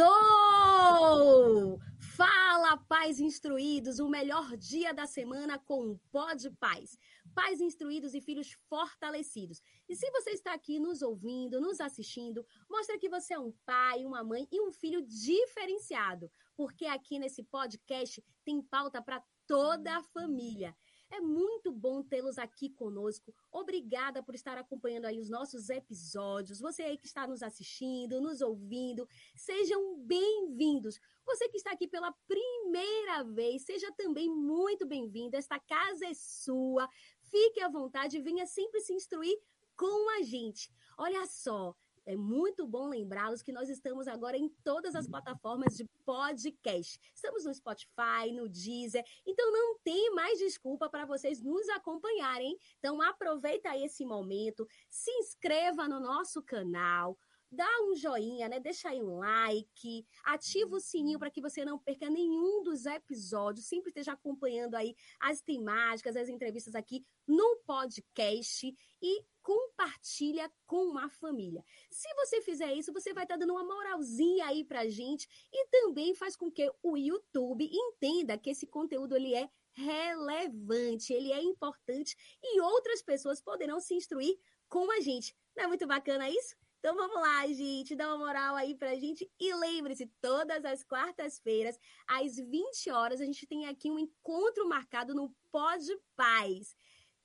Sextou! Fala, pais instruídos, o melhor dia da semana com o Pó de Paz. Pais instruídos e filhos fortalecidos. E se você está aqui nos ouvindo, nos assistindo, mostra que você é um pai, uma mãe e um filho diferenciado, porque aqui nesse podcast tem pauta para toda a família. É muito bom tê-los aqui conosco. Obrigada por estar acompanhando aí os nossos episódios. Você aí que está nos assistindo, nos ouvindo, sejam bem-vindos. Você que está aqui pela primeira vez, seja também muito bem-vindo. Esta casa é sua. Fique à vontade e venha sempre se instruir com a gente. Olha só, é muito bom lembrá-los que nós estamos agora em todas as plataformas de podcast. Estamos no Spotify, no Deezer, então não tem mais desculpa para vocês nos acompanharem. Então aproveita esse momento, se inscreva no nosso canal, dá um joinha, né? Deixa aí um like, ativa o sininho para que você não perca nenhum dos episódios, sempre esteja acompanhando aí as temáticas, as entrevistas aqui no podcast e compartilha com a família. Se você fizer isso, você vai estar tá dando uma moralzinha aí pra gente e também faz com que o YouTube entenda que esse conteúdo ele é relevante, ele é importante e outras pessoas poderão se instruir com a gente. Não é muito bacana isso? Então vamos lá, gente, dá uma moral aí pra gente. E lembre-se, todas as quartas-feiras, às 20 horas, a gente tem aqui um encontro marcado no Pode Paz.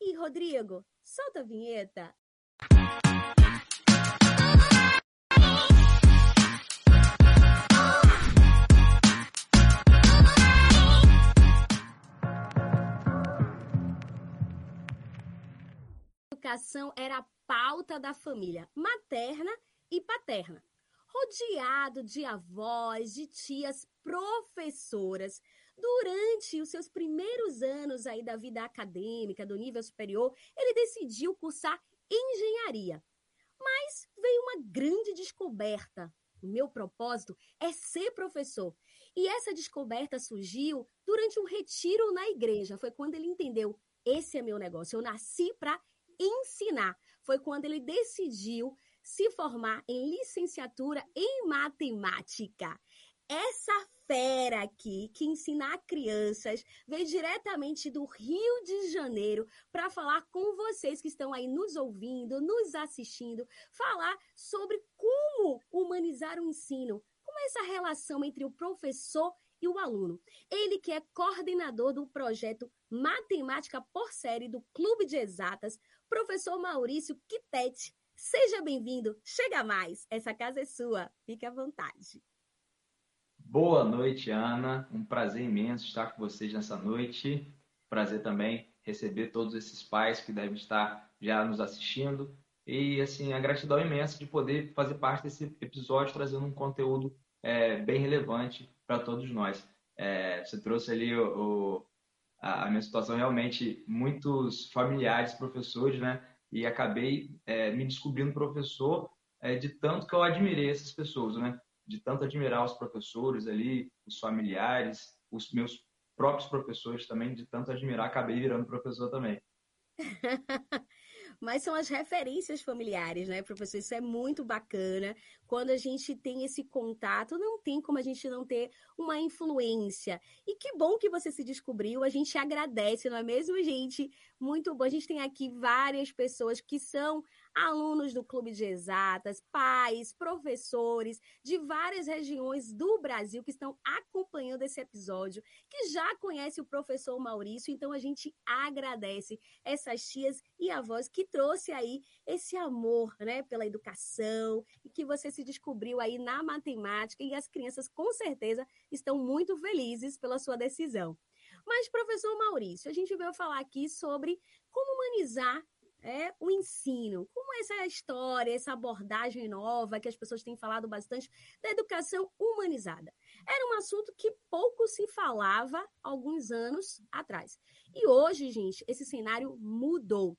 E, Rodrigo, solta a vinheta. Educação era a pauta da família materna e paterna. Rodeado de avós, de tias professoras, durante os seus primeiros anos aí da vida acadêmica, do nível superior, ele decidiu cursar engenharia. Mas veio uma grande descoberta. O meu propósito é ser professor. E essa descoberta surgiu durante um retiro na igreja. Foi quando ele entendeu: esse é meu negócio. Eu nasci para ensinar. Foi quando ele decidiu se formar em licenciatura em matemática. Essa fera aqui que ensina crianças veio diretamente do Rio de Janeiro para falar com vocês que estão aí nos ouvindo, nos assistindo, falar sobre como humanizar o ensino, como é essa relação entre o professor e o aluno. Ele que é coordenador do projeto Matemática por Série do Clube de Exatas, professor Maurício Quitete. Seja bem-vindo, chega mais, essa casa é sua, fique à vontade. Boa noite, Ana. Um prazer imenso estar com vocês nessa noite. Prazer também receber todos esses pais que devem estar já nos assistindo. E, assim, a gratidão imensa de poder fazer parte desse episódio, trazendo um conteúdo é, bem relevante para todos nós. É, você trouxe ali o, o, a minha situação realmente, muitos familiares, professores, né? E acabei é, me descobrindo professor é, de tanto que eu admirei essas pessoas, né? de tanto admirar os professores ali, os familiares, os meus próprios professores também, de tanto admirar, acabei virando professor também. Mas são as referências familiares, né, professor? Isso é muito bacana. Quando a gente tem esse contato, não tem como a gente não ter uma influência. E que bom que você se descobriu. A gente agradece, não é mesmo, gente? Muito bom. A gente tem aqui várias pessoas que são alunos do Clube de Exatas, pais, professores de várias regiões do Brasil que estão acompanhando esse episódio, que já conhece o professor Maurício, então a gente agradece essas tias e avós que trouxe aí esse amor, né, pela educação e que você se descobriu aí na matemática e as crianças com certeza estão muito felizes pela sua decisão. Mas, professor Maurício, a gente veio falar aqui sobre como humanizar é o ensino. Como é essa história, essa abordagem nova que as pessoas têm falado bastante da educação humanizada? Era um assunto que pouco se falava alguns anos atrás. E hoje, gente, esse cenário mudou.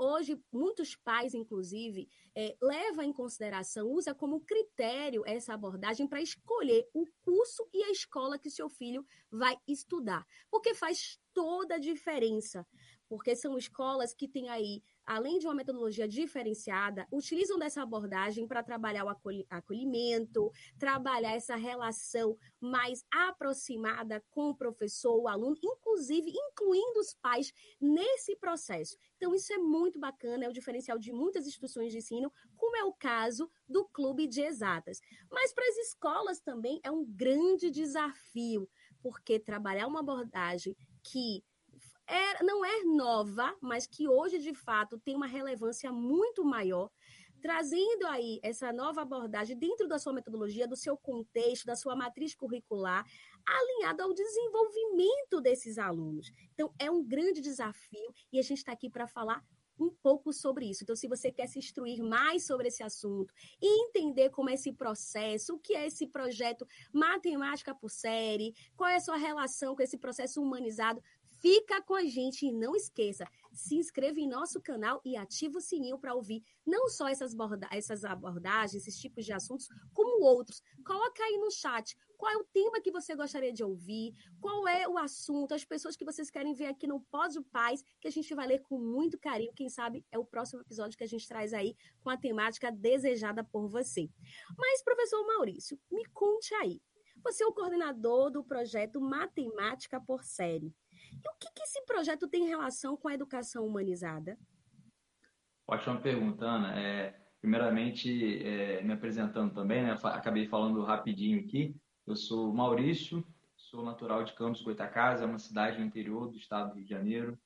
Hoje, muitos pais, inclusive, é, levam em consideração, usa como critério essa abordagem para escolher o curso e a escola que seu filho vai estudar, porque faz toda a diferença porque são escolas que têm aí além de uma metodologia diferenciada, utilizam dessa abordagem para trabalhar o acolhimento, trabalhar essa relação mais aproximada com o professor, o aluno, inclusive incluindo os pais nesse processo. Então, isso é muito bacana, é o diferencial de muitas instituições de ensino, como é o caso do Clube de Exatas. Mas para as escolas também é um grande desafio, porque trabalhar uma abordagem que não é nova, mas que hoje, de fato, tem uma relevância muito maior, trazendo aí essa nova abordagem dentro da sua metodologia, do seu contexto, da sua matriz curricular, alinhado ao desenvolvimento desses alunos. Então, é um grande desafio e a gente está aqui para falar um pouco sobre isso. Então, se você quer se instruir mais sobre esse assunto e entender como é esse processo, o que é esse projeto Matemática por Série, qual é a sua relação com esse processo humanizado, Fica com a gente e não esqueça, se inscreva em nosso canal e ativa o sininho para ouvir não só essas, essas abordagens, esses tipos de assuntos, como outros. Coloca aí no chat qual é o tema que você gostaria de ouvir, qual é o assunto, as pessoas que vocês querem ver aqui no Pódio Paz, que a gente vai ler com muito carinho. Quem sabe é o próximo episódio que a gente traz aí com a temática desejada por você. Mas, professor Maurício, me conte aí. Você é o coordenador do projeto Matemática por Série. E o que, que esse projeto tem relação com a educação humanizada? Ótima pergunta, Ana. É, primeiramente, é, me apresentando também, né? acabei falando rapidinho aqui. Eu sou Maurício, sou natural de Campos Goitacazes, é uma cidade no interior do estado do Rio de Janeiro.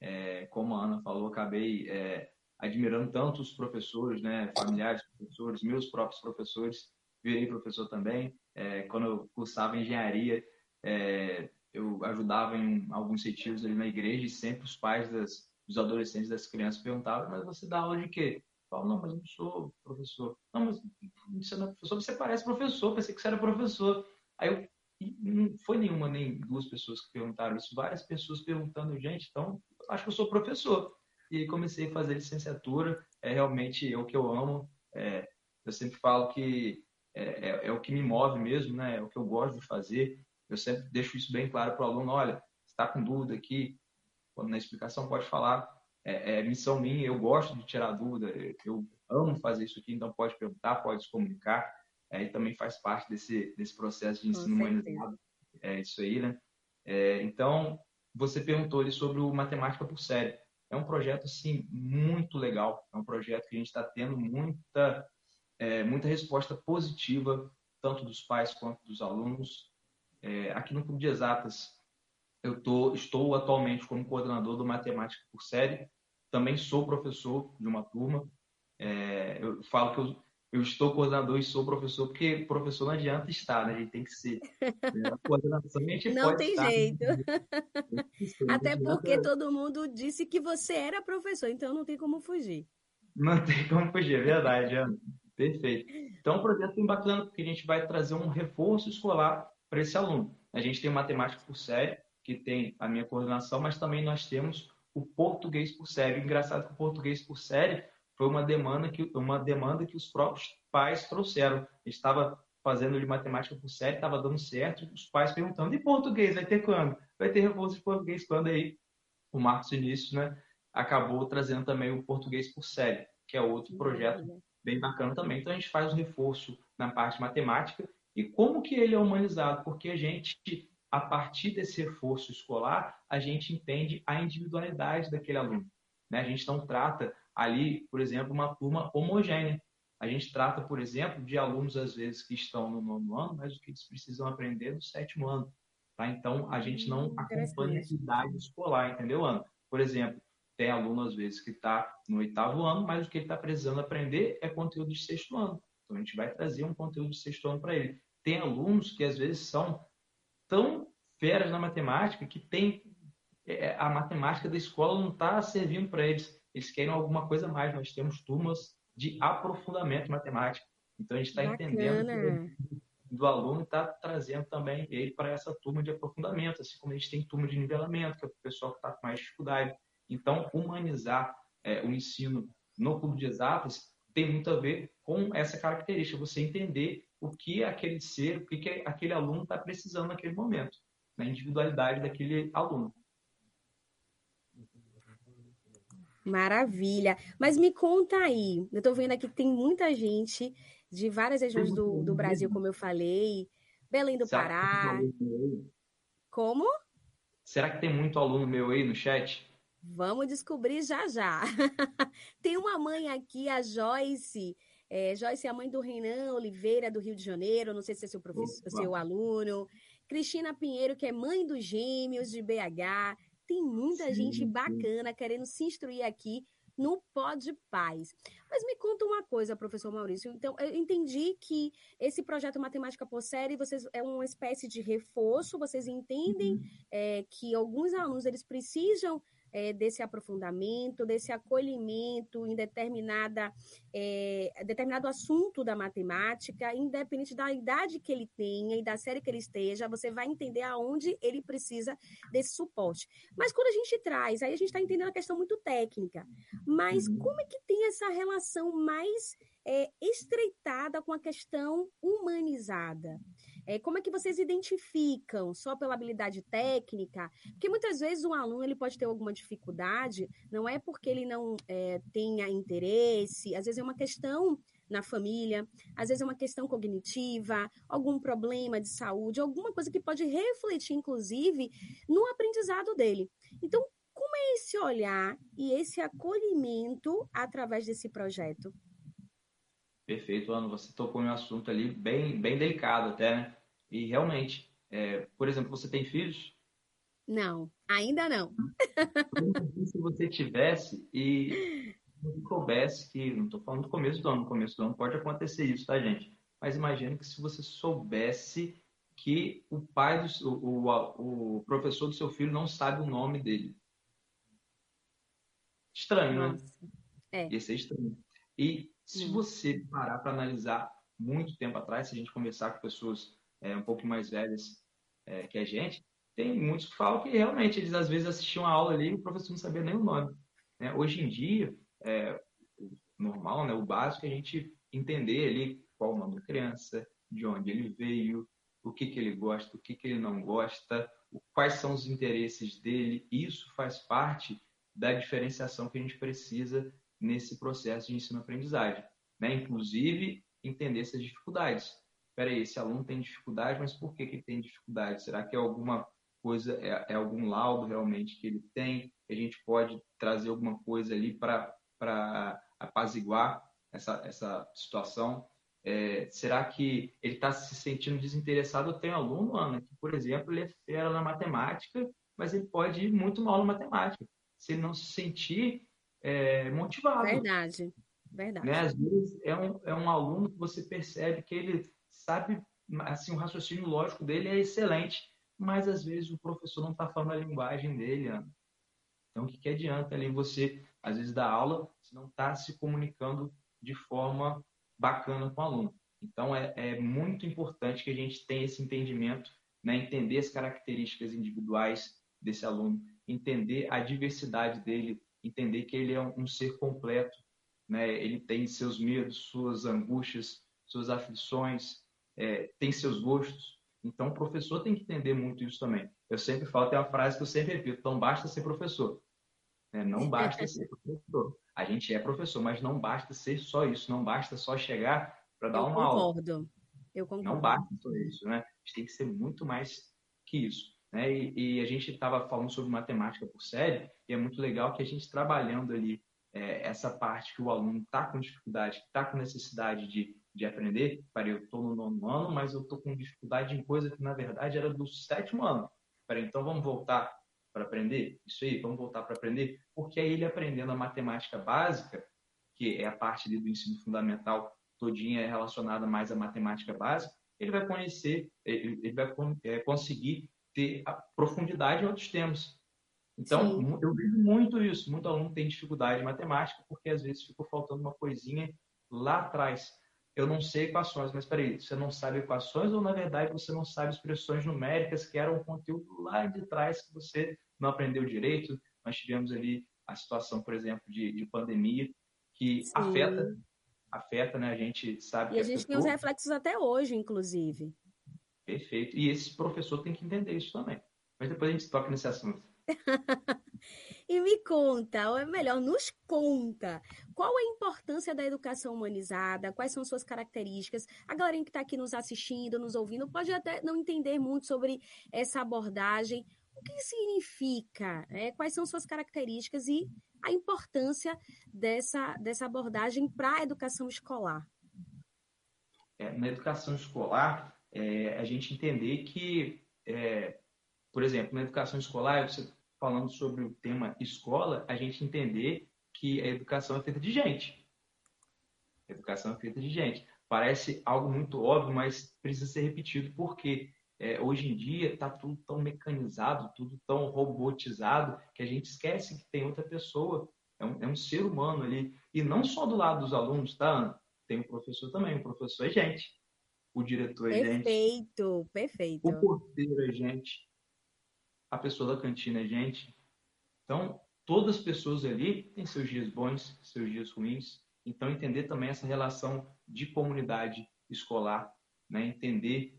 É, como a Ana falou, acabei é, admirando tanto os professores, né, familiares professores, meus próprios professores, virei professor também. É, quando eu cursava engenharia, é, eu ajudava em alguns retiros ali na igreja e sempre os pais das, dos adolescentes, das crianças perguntavam, mas você dá aula de quê? Eu falo, não, mas eu não sou professor. Não, mas você não é professor, você parece professor, pensei que você era professor. Aí eu, não foi nenhuma nem duas pessoas que perguntaram isso, várias pessoas perguntando, gente, então acho que eu sou professor. E comecei a fazer licenciatura, é realmente é o que eu amo. É, eu sempre falo que é, é, é, o que me move mesmo, né? É o que eu gosto de fazer. Eu sempre deixo isso bem claro para o aluno: olha, está com dúvida aqui, quando na explicação pode falar, é, é, missão minha, eu gosto de tirar dúvida, eu amo fazer isso aqui, então pode perguntar, pode se comunicar, é, e também faz parte desse, desse processo de ensino humanizado, é isso aí, né? É, então, você perguntou ali sobre o Matemática por Série. É um projeto, assim, muito legal, é um projeto que a gente está tendo muita, é, muita resposta positiva, tanto dos pais quanto dos alunos. É, aqui no Clube de Exatas, eu tô, estou atualmente como coordenador do Matemática por Série. Também sou professor de uma turma. É, eu falo que eu, eu, estou coordenador e sou professor, porque professor não adianta estar, né? A gente tem que ser. Né? A coordenação a gente não tem estar, jeito. Até porque todo mundo disse que você era professor, então não tem como fugir. Não tem como fugir, é verdade, Ana. Perfeito. Então, é um projeto bem bacana, porque a gente vai trazer um reforço escolar para esse aluno. A gente tem matemática por série, que tem a minha coordenação, mas também nós temos o português por série. Engraçado que o português por série foi uma demanda que, uma demanda que os próprios pais trouxeram. Estava fazendo de matemática por série, estava dando certo, os pais perguntando, e português, vai ter quando? Vai ter reforço de português quando aí? O Marcos Início, né, acabou trazendo também o português por série, que é outro projeto bem bacana também. Então a gente faz o reforço na parte matemática e como que ele é humanizado? Porque a gente, a partir desse reforço escolar, a gente entende a individualidade daquele aluno. Né? A gente não trata ali, por exemplo, uma turma homogênea. A gente trata, por exemplo, de alunos, às vezes, que estão no nono ano, mas o que eles precisam aprender no sétimo ano. Tá? Então, a gente não hum, acompanha a idade escolar, entendeu, Ana? Por exemplo, tem aluno, às vezes, que está no oitavo ano, mas o que ele está precisando aprender é conteúdo de sexto ano. Então, a gente vai trazer um conteúdo de sexto ano para ele tem alunos que às vezes são tão feras na matemática que tem é, a matemática da escola não está servindo para eles. Eles querem alguma coisa mais. Nós temos turmas de aprofundamento matemático. Então a gente está entendendo do aluno está trazendo também ele para essa turma de aprofundamento, assim como a gente tem turma de nivelamento, que é o pessoal que está com mais dificuldade. Então, humanizar é, o ensino no clube de exatas tem muito a ver com essa característica, você entender o que aquele ser, o que aquele aluno está precisando naquele momento, na individualidade daquele aluno. Maravilha. Mas me conta aí, eu estou vendo aqui que tem muita gente de várias regiões do, do Brasil, como eu falei, Belém do Será Pará. Como? Será que tem muito aluno meu aí no chat? Vamos descobrir já já. tem uma mãe aqui, a Joyce. É, Joyce é a mãe do Renan Oliveira, do Rio de Janeiro. Não sei se é seu, professor, seu aluno. Cristina Pinheiro, que é mãe dos gêmeos de BH. Tem muita sim, gente bacana querendo se instruir aqui no Pod Paz. Mas me conta uma coisa, professor Maurício. Então, eu entendi que esse projeto Matemática por Série vocês, é uma espécie de reforço, vocês entendem uhum. é, que alguns alunos eles precisam é, desse aprofundamento, desse acolhimento em determinada, é, determinado assunto da matemática, independente da idade que ele tenha e da série que ele esteja, você vai entender aonde ele precisa desse suporte. Mas quando a gente traz, aí a gente está entendendo a questão muito técnica, mas uhum. como é que tem essa relação mais é, estreitada com a questão humanizada? É, como é que vocês identificam só pela habilidade técnica? Porque muitas vezes um aluno ele pode ter alguma dificuldade, não é porque ele não é, tenha interesse, às vezes é uma questão na família, às vezes é uma questão cognitiva, algum problema de saúde, alguma coisa que pode refletir, inclusive, no aprendizado dele. Então, como é esse olhar e esse acolhimento através desse projeto? Perfeito, Ana. Você tocou em um assunto ali bem, bem delicado até, né? E realmente, é, por exemplo, você tem filhos? Não, ainda não. Se você tivesse e soubesse que, não estou falando do começo do ano, no começo do ano pode acontecer isso, tá, gente? Mas imagine que se você soubesse que o pai, do, o, o, o professor do seu filho não sabe o nome dele. Estranho, né? Nossa. né? É. Ia ser estranho. E se hum. você parar para analisar muito tempo atrás, se a gente conversar com pessoas é, um pouco mais velhas é, que a gente, tem muitos que falam que realmente eles às vezes assistiam a aula ali e o professor não sabia nem o nome. Né? Hoje em dia, é, normal, né, o básico é a gente entender ali qual o nome da criança, de onde ele veio, o que, que ele gosta, o que, que ele não gosta, quais são os interesses dele. Isso faz parte da diferenciação que a gente precisa nesse processo de ensino-aprendizagem. Né? Inclusive, entender essas dificuldades. Espera aí, esse aluno tem dificuldade, mas por que, que ele tem dificuldade? Será que é alguma coisa, é, é algum laudo realmente que ele tem? A gente pode trazer alguma coisa ali para apaziguar essa, essa situação? É, será que ele está se sentindo desinteressado? Eu tenho aluno, Ana, que, por exemplo, ele é fera na matemática, mas ele pode ir muito mal na matemática. Se ele não se sentir é, motivado. Verdade, verdade. Né? Às vezes é um, é um aluno que você percebe que ele sabe, assim, o raciocínio lógico dele é excelente, mas às vezes o professor não está falando a linguagem dele, Ana. Então, o que, que adianta ali você, às vezes, dar aula se não está se comunicando de forma bacana com o aluno? Então, é, é muito importante que a gente tenha esse entendimento, né? entender as características individuais desse aluno, entender a diversidade dele entender que ele é um, ser completo, né? Ele tem seus medos, suas angústias, suas aflições, é, tem seus gostos. Então, o professor tem que entender muito isso também. Eu sempre falo, tem uma frase que eu sempre repito: não basta ser professor. Né? Não basta ser professor. A gente é professor, mas não basta ser só isso. Não basta só chegar para dar eu uma concordo. aula. Eu concordo. Não basta só isso, né? A gente tem que ser muito mais que isso. Né? E, e, a gente estava falando sobre matemática por série, e é muito legal que a gente trabalhando ali é, essa parte que o aluno está com dificuldade, está com necessidade de, de aprender. Peraí, eu estou no nono ano, mas eu estou com dificuldade em coisa que na verdade era do sétimo ano. Peraí, então vamos voltar para aprender? Isso aí, vamos voltar para aprender? Porque aí ele aprendendo a matemática básica, que é a parte do ensino fundamental todinha relacionada mais à matemática básica, ele vai conhecer, ele, ele vai é, conseguir ter profundidade em outros temas. Então, Sim. eu vejo muito isso. Muito aluno tem dificuldade em matemática porque às vezes ficou faltando uma coisinha lá atrás. Eu não sei equações, mas peraí, você não sabe equações ou na verdade você não sabe expressões numéricas que eram um conteúdo lá de trás que você não aprendeu direito? Nós tivemos ali a situação, por exemplo, de, de pandemia que Sim. afeta, afeta, né? A gente sabe. E a gente afetou. tem os reflexos até hoje, inclusive. Perfeito. E esse professor tem que entender isso também. Mas depois a gente toca nesse assunto. e me conta, ou é melhor, nos conta, qual a importância da educação humanizada, quais são suas características. A galera que está aqui nos assistindo, nos ouvindo, pode até não entender muito sobre essa abordagem. O que significa? Né? Quais são suas características e a importância dessa, dessa abordagem para a educação escolar? É, na educação escolar, é, a gente entender que, é, por exemplo, na educação escolar, você falando sobre o tema escola, a gente entender que a educação é feita de gente. A educação é feita de gente. Parece algo muito óbvio, mas precisa ser repetido porque é, hoje em dia está tudo tão mecanizado, tudo tão robotizado, que a gente esquece que tem outra pessoa, é um, é um ser humano ali. E não só do lado dos alunos, tá? Tem o professor também, o professor é gente o diretor é gente. Perfeito, perfeito. O porteiro é gente. A pessoa da cantina é gente. Então, todas as pessoas ali têm seus dias bons, seus dias ruins. Então, entender também essa relação de comunidade escolar, né? entender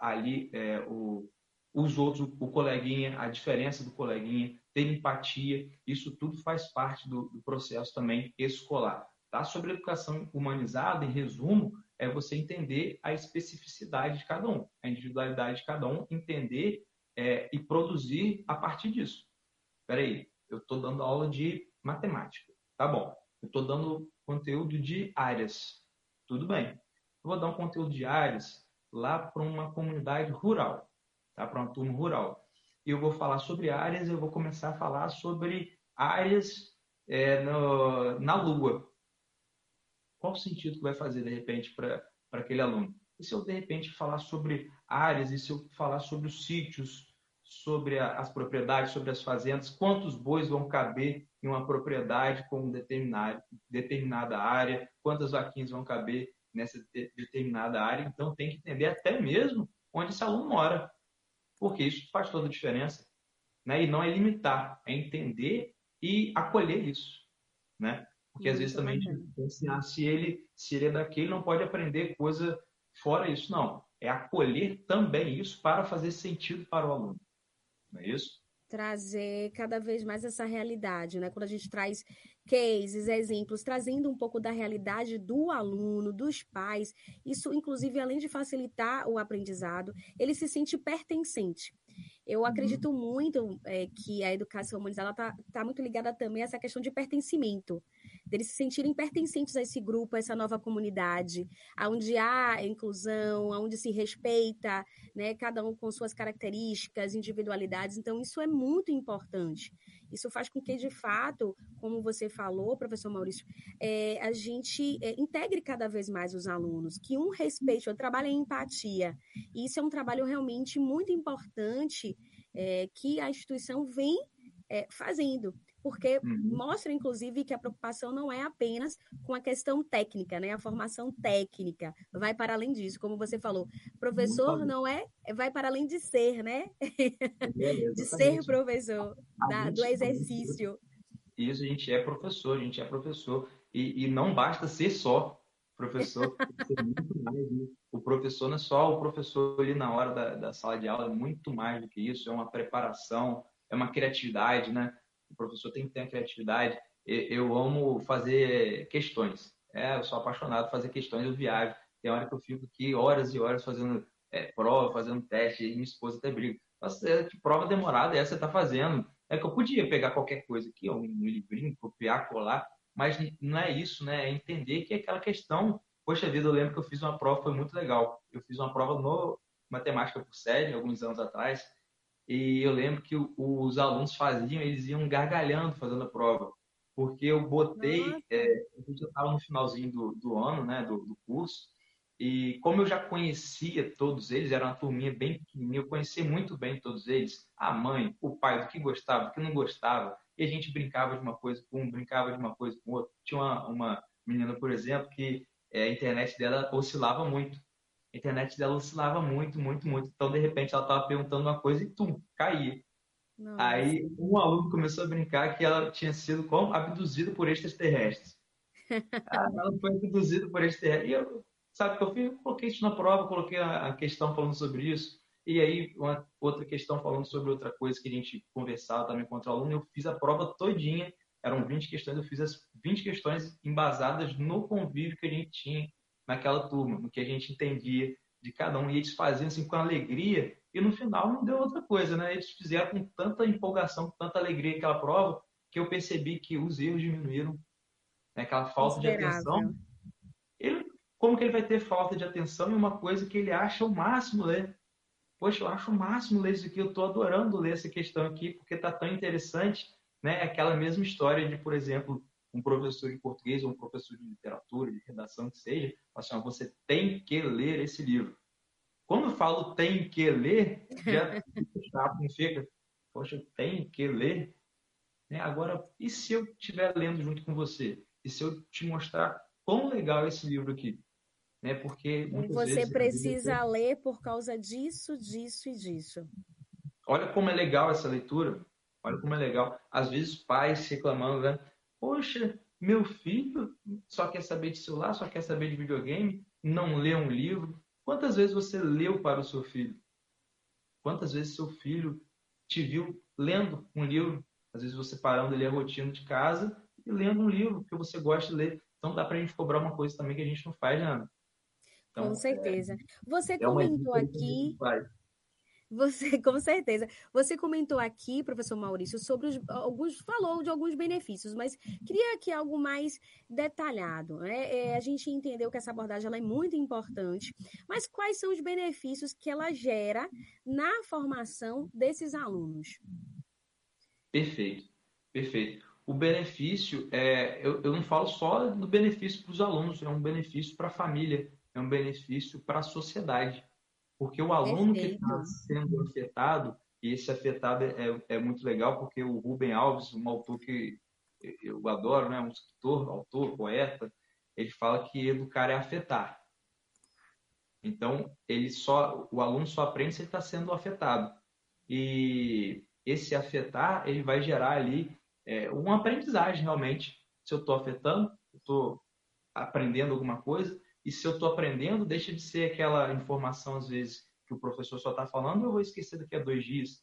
ali é, o, os outros, o coleguinha, a diferença do coleguinha, ter empatia, isso tudo faz parte do, do processo também escolar. Tá? Sobre educação humanizada, em resumo, é você entender a especificidade de cada um, a individualidade de cada um, entender é, e produzir a partir disso. Espera aí, eu estou dando aula de matemática. Tá bom. Eu estou dando conteúdo de áreas. Tudo bem. Eu vou dar um conteúdo de áreas lá para uma comunidade rural, tá? para uma turma rural. Eu vou falar sobre áreas, eu vou começar a falar sobre áreas é, no, na Lua. Qual o sentido que vai fazer, de repente, para aquele aluno? E se eu, de repente, falar sobre áreas, e se eu falar sobre os sítios, sobre a, as propriedades, sobre as fazendas, quantos bois vão caber em uma propriedade com determinada, determinada área, quantas vaquinhas vão caber nessa de, determinada área. Então, tem que entender até mesmo onde esse aluno mora, porque isso faz toda a diferença. Né? E não é limitar, é entender e acolher isso. Né? Porque às vezes também a gente pensa, ah, se ele, se ele é daquele, não pode aprender coisa fora isso. Não. É acolher também isso para fazer sentido para o aluno. Não é isso? Trazer cada vez mais essa realidade, né? Quando a gente traz cases, exemplos, trazendo um pouco da realidade do aluno, dos pais, isso, inclusive, além de facilitar o aprendizado, ele se sente pertencente. Eu uhum. acredito muito é, que a educação humanizada está tá muito ligada também a essa questão de pertencimento deles se sentirem pertencentes a esse grupo, a essa nova comunidade, onde há inclusão, onde se respeita, né, cada um com suas características, individualidades. Então, isso é muito importante. Isso faz com que, de fato, como você falou, professor Maurício, é, a gente é, integre cada vez mais os alunos, que um respeite, eu trabalho em empatia. E isso é um trabalho realmente muito importante é, que a instituição vem é, fazendo porque uhum. mostra, inclusive, que a preocupação não é apenas com a questão técnica, né? A formação técnica vai para além disso, como você falou. Professor não é, vai para além de ser, né? É, de ser professor, da, do exercício. Isso, a gente é professor, a gente é professor. E, e não basta ser só professor. Né? O professor não é só o professor ali na hora da, da sala de aula, é muito mais do que isso, é uma preparação, é uma criatividade, né? O professor tem que ter a criatividade. Eu amo fazer questões. É, eu sou apaixonado por fazer questões, eu viajo. Tem hora que eu fico aqui horas e horas fazendo é, prova, fazendo teste, e minha esposa até briga. Nossa, que prova demorada é essa você está fazendo? É que eu podia pegar qualquer coisa aqui, um livrinho, copiar, colar, mas não é isso, né? É entender que é aquela questão. Poxa vida, eu lembro que eu fiz uma prova, foi muito legal. Eu fiz uma prova no Matemática por Série, alguns anos atrás, e eu lembro que os alunos faziam, eles iam gargalhando fazendo a prova. Porque eu botei, é, a gente estava no finalzinho do, do ano, né, do, do, curso, e como eu já conhecia todos eles, era uma turminha bem pequenininha, eu conhecia muito bem todos eles, a mãe, o pai, do que gostava, do que não gostava, e a gente brincava de uma coisa com um, brincava de uma coisa com outro. Tinha uma, uma menina, por exemplo, que é, a internet dela oscilava muito a internet dela oscilava muito, muito, muito. Então, de repente, ela estava perguntando uma coisa e tum, caía. Nossa. Aí, um aluno começou a brincar que ela tinha sido como? Abduzida por extraterrestres. ela foi abduzida por extraterrestres. E eu, sabe o que eu fiz? Eu coloquei isso na prova, coloquei a questão falando sobre isso. E aí, uma outra questão, falando sobre outra coisa que a gente conversava também com outro aluno, eu fiz a prova todinha, eram 20 questões, eu fiz as 20 questões embasadas no convívio que a gente tinha naquela turma, no que a gente entendia de cada um, e eles faziam assim com alegria, e no final não deu outra coisa, né? Eles fizeram com tanta empolgação, com tanta alegria aquela prova, que eu percebi que os erros diminuíram, né? aquela falta de atenção. Ele, como que ele vai ter falta de atenção em uma coisa que ele acha o máximo ler? Poxa, eu acho o máximo ler isso aqui, eu estou adorando ler essa questão aqui, porque está tão interessante, né? Aquela mesma história de, por exemplo, um professor de português ou um professor de literatura, de redação, que seja, assim, ó, você tem que ler esse livro. Quando eu falo tem que ler, já fica, poxa, tem que ler. Né? Agora, e se eu estiver lendo junto com você? E se eu te mostrar quão legal é esse livro aqui? Né? Porque você vezes, precisa ler por causa disso, disso e disso. Olha como é legal essa leitura. Olha como é legal. Às vezes pais reclamando, né? Poxa, meu filho só quer saber de celular, só quer saber de videogame, não lê um livro. Quantas vezes você leu para o seu filho? Quantas vezes seu filho te viu lendo um livro? Às vezes você parando ali a rotina de casa e lendo um livro que você gosta de ler. Então dá para a gente cobrar uma coisa também que a gente não faz, né? Então, Com certeza. É, você é comentou aqui. Você, com certeza. Você comentou aqui, professor Maurício, sobre os, alguns, falou de alguns benefícios, mas queria aqui algo mais detalhado. Né? É, a gente entendeu que essa abordagem ela é muito importante, mas quais são os benefícios que ela gera na formação desses alunos? Perfeito, perfeito. O benefício, é, eu, eu não falo só do benefício para os alunos, é um benefício para a família, é um benefício para a sociedade porque o aluno Perfeito. que está sendo afetado, e esse afetado é, é muito legal, porque o Rubem Alves, um autor que eu adoro, né? um escritor, autor, poeta, ele fala que educar é afetar. Então, ele só, o aluno só aprende se ele está sendo afetado. E esse afetar, ele vai gerar ali é, uma aprendizagem realmente. Se eu estou afetando, estou aprendendo alguma coisa, e se eu estou aprendendo, deixa de ser aquela informação, às vezes, que o professor só está falando, eu vou esquecer daqui a dois dias.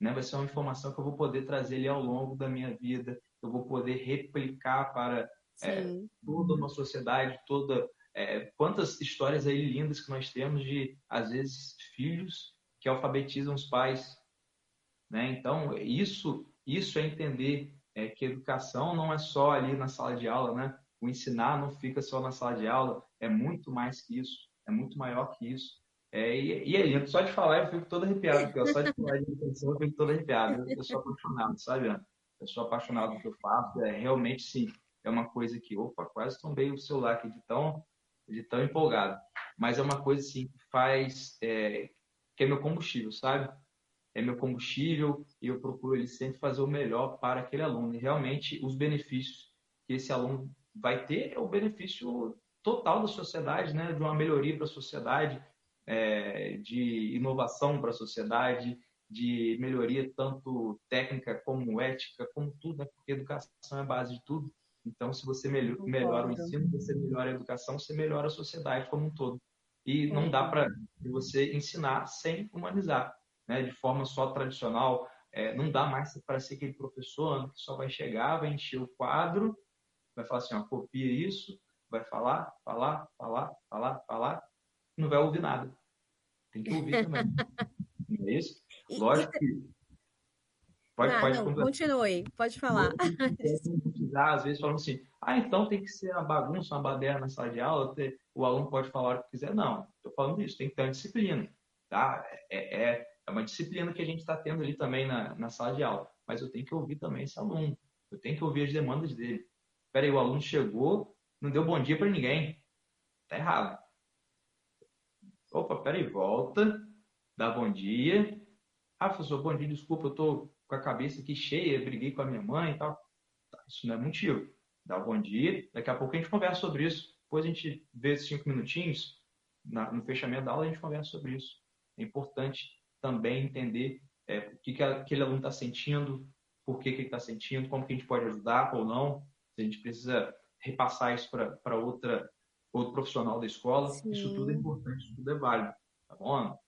Né? Vai ser uma informação que eu vou poder trazer ali ao longo da minha vida, eu vou poder replicar para é, toda uma sociedade, toda. É, quantas histórias aí lindas que nós temos de, às vezes, filhos que alfabetizam os pais. Né? Então, isso, isso é entender é, que educação não é só ali na sala de aula, né? O ensinar não fica só na sala de aula, é muito mais que isso, é muito maior que isso. É, e, e aí, só de falar eu fico todo arrepiado, porque eu só de falar de educação eu fico todo arrepiado. Eu, eu sou apaixonado, sabe, Ana? Eu sou apaixonado pelo que eu faço, é realmente sim, é uma coisa que, opa, quase tombei o celular aqui de tão, de tão empolgado. Mas é uma coisa assim que faz, é, que é meu combustível, sabe? É meu combustível e eu procuro ele sempre fazer o melhor para aquele aluno. E realmente os benefícios que esse aluno vai ter o benefício total da sociedade, né? de uma melhoria para a sociedade, é, de inovação para a sociedade, de melhoria tanto técnica como ética, como tudo, né? porque educação é a base de tudo. Então, se você melhora, melhora o ensino, você melhora a educação, você melhora a sociedade como um todo. E não dá para você ensinar sem humanizar, né? de forma só tradicional. É, não dá mais para ser aquele professor que só vai chegar, vai encher o quadro vai falar assim, ó, copia isso, vai falar, falar, falar, falar, falar, não vai ouvir nada. Tem que ouvir também. não é isso? Lógico que. Pode, não, pode não, continue, pode falar. Às vezes falam assim, ah, então tem que ser uma bagunça, uma baderna na sala de aula, o aluno pode falar o que quiser. Não, estou falando isso, tem que ter uma disciplina. Tá? É, é, é uma disciplina que a gente está tendo ali também na, na sala de aula. Mas eu tenho que ouvir também esse aluno. Eu tenho que ouvir as demandas dele. Peraí, o aluno chegou, não deu bom dia para ninguém. Tá errado. Opa, peraí, volta, dá bom dia. Ah, professor, bom dia, desculpa, eu tô com a cabeça aqui cheia, briguei com a minha mãe e tal. Tá, isso não é motivo. Dá bom dia, daqui a pouco a gente conversa sobre isso. Depois a gente vê cinco minutinhos, no fechamento da aula a gente conversa sobre isso. É importante também entender é, o que, que aquele aluno está sentindo, por que, que ele está sentindo, como que a gente pode ajudar ou não a gente precisa repassar isso para outra outro profissional da escola. Sim. Isso tudo é importante, isso tudo é válido, tá bom?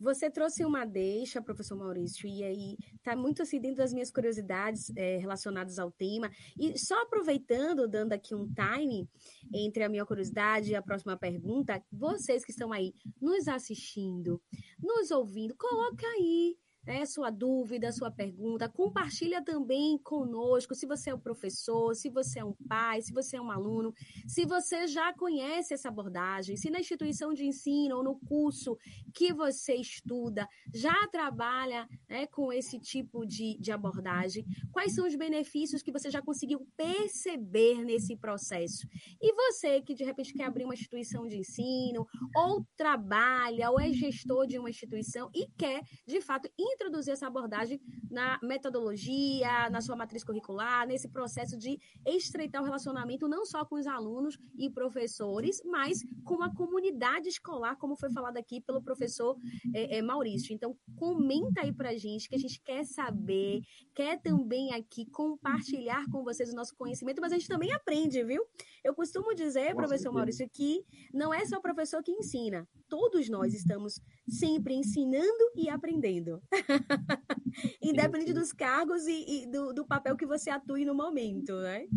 Você trouxe uma deixa, professor Maurício, e aí está muito assim dentro das minhas curiosidades é, relacionadas ao tema. E só aproveitando, dando aqui um time entre a minha curiosidade e a próxima pergunta, vocês que estão aí nos assistindo, nos ouvindo, coloca aí né, sua dúvida, sua pergunta, compartilha também conosco, se você é um professor, se você é um pai, se você é um aluno, se você já conhece essa abordagem, se na instituição de ensino ou no curso que você estuda já trabalha né, com esse tipo de, de abordagem, quais são os benefícios que você já conseguiu perceber nesse processo. E você que de repente quer abrir uma instituição de ensino, ou trabalha, ou é gestor de uma instituição e quer, de fato, introduzir essa abordagem na metodologia, na sua matriz curricular, nesse processo de estreitar o relacionamento não só com os alunos e professores, mas com a comunidade escolar, como foi falado aqui pelo professor é, é, Maurício. Então, comenta aí pra gente que a gente quer saber, quer também aqui compartilhar com vocês o nosso conhecimento, mas a gente também aprende, viu? Eu costumo dizer, professor Maurício, que não é só o professor que ensina, todos nós estamos sempre ensinando e aprendendo. Independente dos cargos e, e do, do, papel que você atue no momento, né?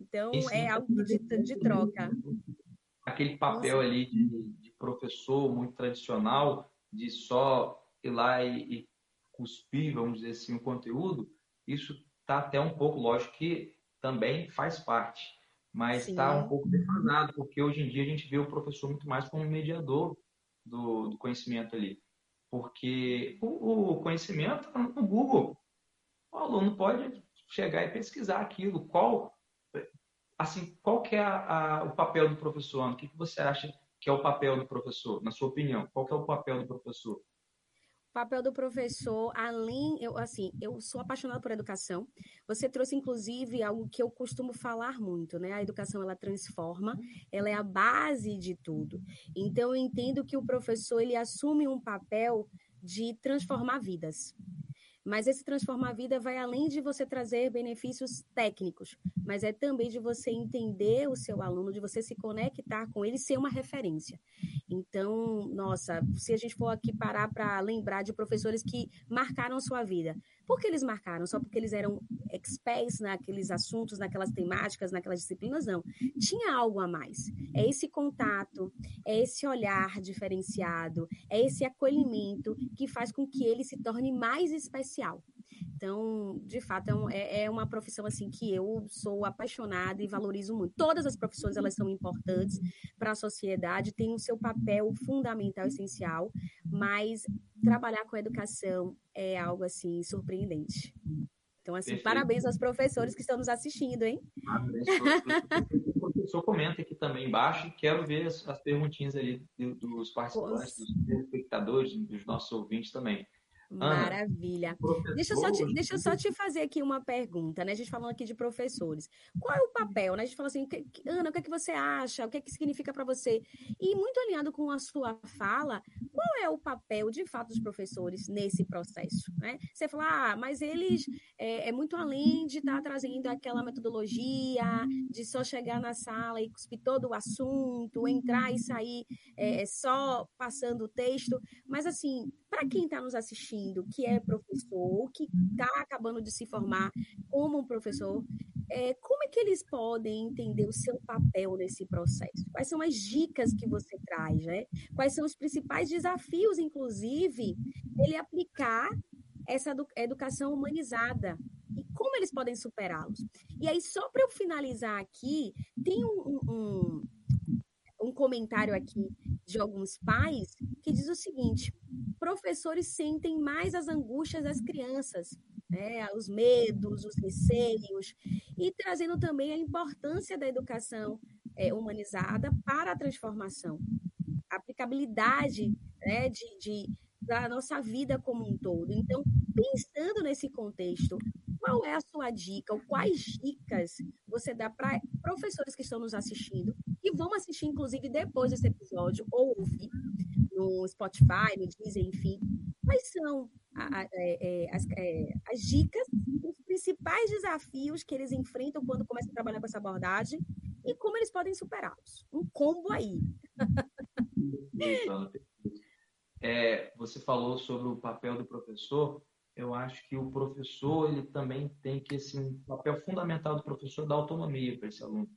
Então, é algo de, de troca. Aquele papel Nossa. ali de, de, professor muito tradicional, de só ir lá e, e cuspir, vamos dizer assim, o conteúdo, isso está até um pouco, lógico que também faz parte, mas está um pouco defasado, porque hoje em dia a gente vê o professor muito mais como um mediador do, do conhecimento ali. Porque o, o conhecimento está no Google. O aluno pode chegar e pesquisar aquilo. Qual, assim, qual que é a, a, o papel do professor? O que, que você acha que é o papel do professor, na sua opinião? Qual que é o papel do professor? Papel do professor, além, eu assim, eu sou apaixonada por educação. Você trouxe inclusive algo que eu costumo falar muito, né? A educação ela transforma, ela é a base de tudo. Então eu entendo que o professor ele assume um papel de transformar vidas. Mas esse transformar a vida vai além de você trazer benefícios técnicos, mas é também de você entender o seu aluno, de você se conectar com ele, ser uma referência. Então, nossa, se a gente for aqui parar para lembrar de professores que marcaram sua vida, por que eles marcaram? Só porque eles eram experts naqueles assuntos, naquelas temáticas, naquelas disciplinas? Não. Tinha algo a mais. É esse contato, é esse olhar diferenciado, é esse acolhimento que faz com que ele se torne mais especial. Então, de fato, é, é, é, uma profissão assim que eu sou apaixonada e valorizo muito. Todas as profissões elas são importantes para a sociedade, têm o seu papel fundamental, essencial, mas trabalhar com educação é algo assim surpreendente. Então, assim, Perfeito. parabéns aos professores que estão nos assistindo, hein? O professor comenta aqui também embaixo e quero ver as, as perguntinhas ali dos participantes, dos espectadores, dos nossos ouvintes também. Maravilha. deixa, eu só te, deixa eu só te fazer aqui uma pergunta, né? A gente falando aqui de professores. Qual é o papel, né? A gente falou assim, Ana, o que é que você acha? O que é que significa para você? E muito alinhado com a sua fala, qual é o papel, de fato, dos professores nesse processo, né? Você fala, ah, mas eles é, é muito além de estar tá trazendo aquela metodologia, de só chegar na sala e cuspir todo o assunto, entrar e sair é, só passando o texto. Mas, assim, para quem está nos assistindo, que é professor, que está acabando de se formar como um professor, é, como é que eles podem entender o seu papel nesse processo? Quais são as dicas que você traz, né? Quais são os principais desafios, inclusive, ele aplicar essa educação humanizada e como eles podem superá-los? E aí, só para eu finalizar aqui, tem um, um, um comentário aqui de alguns pais que diz o seguinte: professores sentem mais as angústias das crianças, né, os medos, os receios, e trazendo também a importância da educação é, humanizada para a transformação, a aplicabilidade né, de, de, da nossa vida como um todo. Então, pensando nesse contexto, qual é a sua dica, ou quais dicas você dá para professores que estão nos assistindo e vão assistir, inclusive, depois desse episódio, ou ouvir no Spotify, no Deezer, enfim. Quais são a, a, é, é, as, é, as dicas, os principais desafios que eles enfrentam quando começam a trabalhar com essa abordagem e como eles podem superá-los? Um combo aí. É, você falou sobre o papel do professor. Eu acho que o professor ele também tem que assim, um papel fundamental do professor dar autonomia para esse aluno.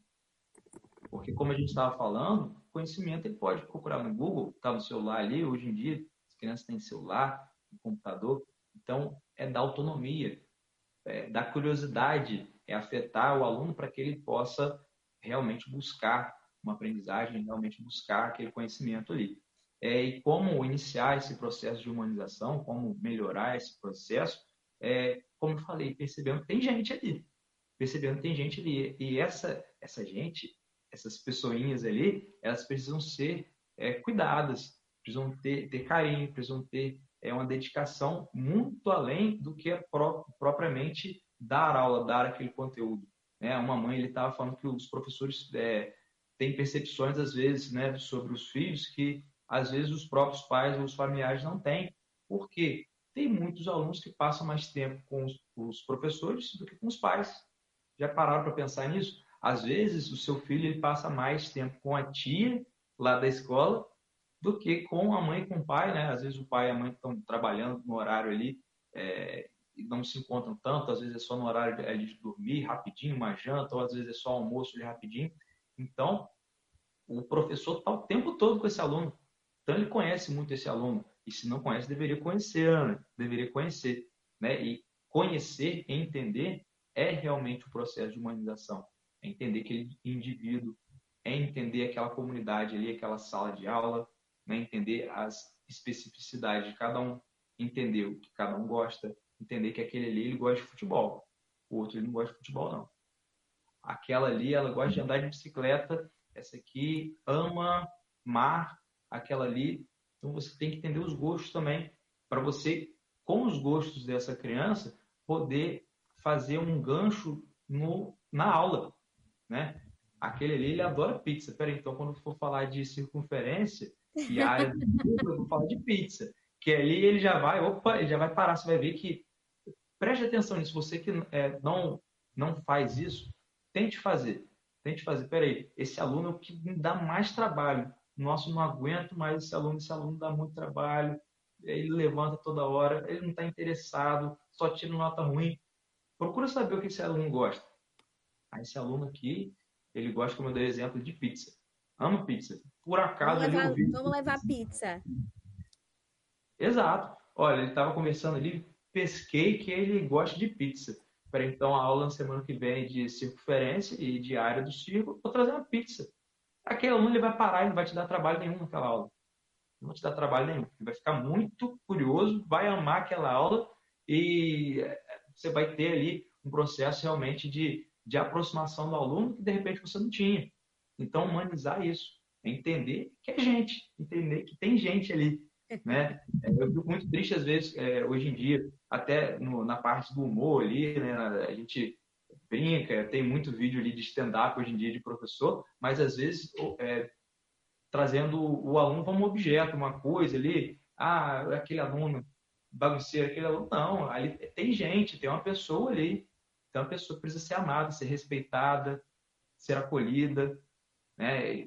Porque como a gente estava falando, conhecimento ele pode procurar no Google, está no celular ali. Hoje em dia, as crianças têm celular, computador. Então, é dar autonomia, é dar curiosidade, é afetar o aluno para que ele possa realmente buscar uma aprendizagem, realmente buscar aquele conhecimento ali. É, e como iniciar esse processo de humanização, como melhorar esse processo, é, como eu falei, percebendo que tem gente ali, percebendo que tem gente ali, e essa, essa gente, essas pessoinhas ali, elas precisam ser é, cuidadas, precisam ter, ter carinho, precisam ter é, uma dedicação muito além do que é pró propriamente dar aula, dar aquele conteúdo. Né? Uma mãe ele estava falando que os professores é, têm percepções às vezes, né, sobre os filhos que às vezes os próprios pais ou os familiares não têm. Por quê? Tem muitos alunos que passam mais tempo com os, os professores do que com os pais. Já pararam para pensar nisso? Às vezes o seu filho ele passa mais tempo com a tia lá da escola do que com a mãe e com o pai, né? Às vezes o pai e a mãe estão trabalhando no horário ali é, e não se encontram tanto, às vezes é só no horário de, de dormir rapidinho, uma janta, ou às vezes é só almoço rapidinho. Então, o professor está o tempo todo com esse aluno. Então, ele conhece muito esse aluno. E se não conhece, deveria conhecer, né? deveria conhecer. Né? E conhecer e entender é realmente o processo de humanização. É entender aquele indivíduo, é entender aquela comunidade ali, aquela sala de aula, né? entender as especificidades de cada um, entender o que cada um gosta, entender que aquele ali ele gosta de futebol, o outro ele não gosta de futebol não. Aquela ali ela gosta de andar de bicicleta, essa aqui ama mar, aquela ali. Então você tem que entender os gostos também para você, com os gostos dessa criança, poder fazer um gancho no, na aula, né? Aquele ali ele adora pizza. Peraí, então quando for falar de circunferência, e área do eu vou falar de pizza. Que ali ele já vai, opa, ele já vai parar. Você vai ver que. Preste atenção nisso. Você que é, não, não faz isso, tente fazer. Tente fazer. Peraí, esse aluno é o que me dá mais trabalho. Nossa, não aguento mais esse aluno. Esse aluno dá muito trabalho. Ele levanta toda hora. Ele não está interessado. Só tira nota ruim. Procura saber o que esse aluno gosta. Aí, esse aluno aqui, ele gosta, como eu dei exemplo, de pizza. Ama pizza. Por acaso vamos levar, vi... vamos levar pizza. Exato. Olha, ele estava conversando ali, pesquei que ele gosta de pizza. Para então a aula na semana que vem de circunferência e de área do círculo, vou trazer uma pizza. Aquele aluno ele vai parar e não vai te dar trabalho nenhum naquela aula. Não vai te dar trabalho nenhum. Ele vai ficar muito curioso, vai amar aquela aula e eh, você vai ter ali um processo realmente de, de aproximação do aluno que de repente você não tinha. Então, humanizar isso, é entender que é gente, entender que tem gente ali. Né? É, eu fico muito triste, às vezes, é, hoje em dia, até no, na parte do humor ali, né? a gente brinca, tem muito vídeo ali de stand-up hoje em dia de professor, mas às vezes é, trazendo o aluno como objeto, uma coisa ali, ah, aquele aluno bagunceiro, aquele aluno, não, ali tem gente, tem uma pessoa ali, tem uma pessoa precisa ser amada, ser respeitada, ser acolhida, né?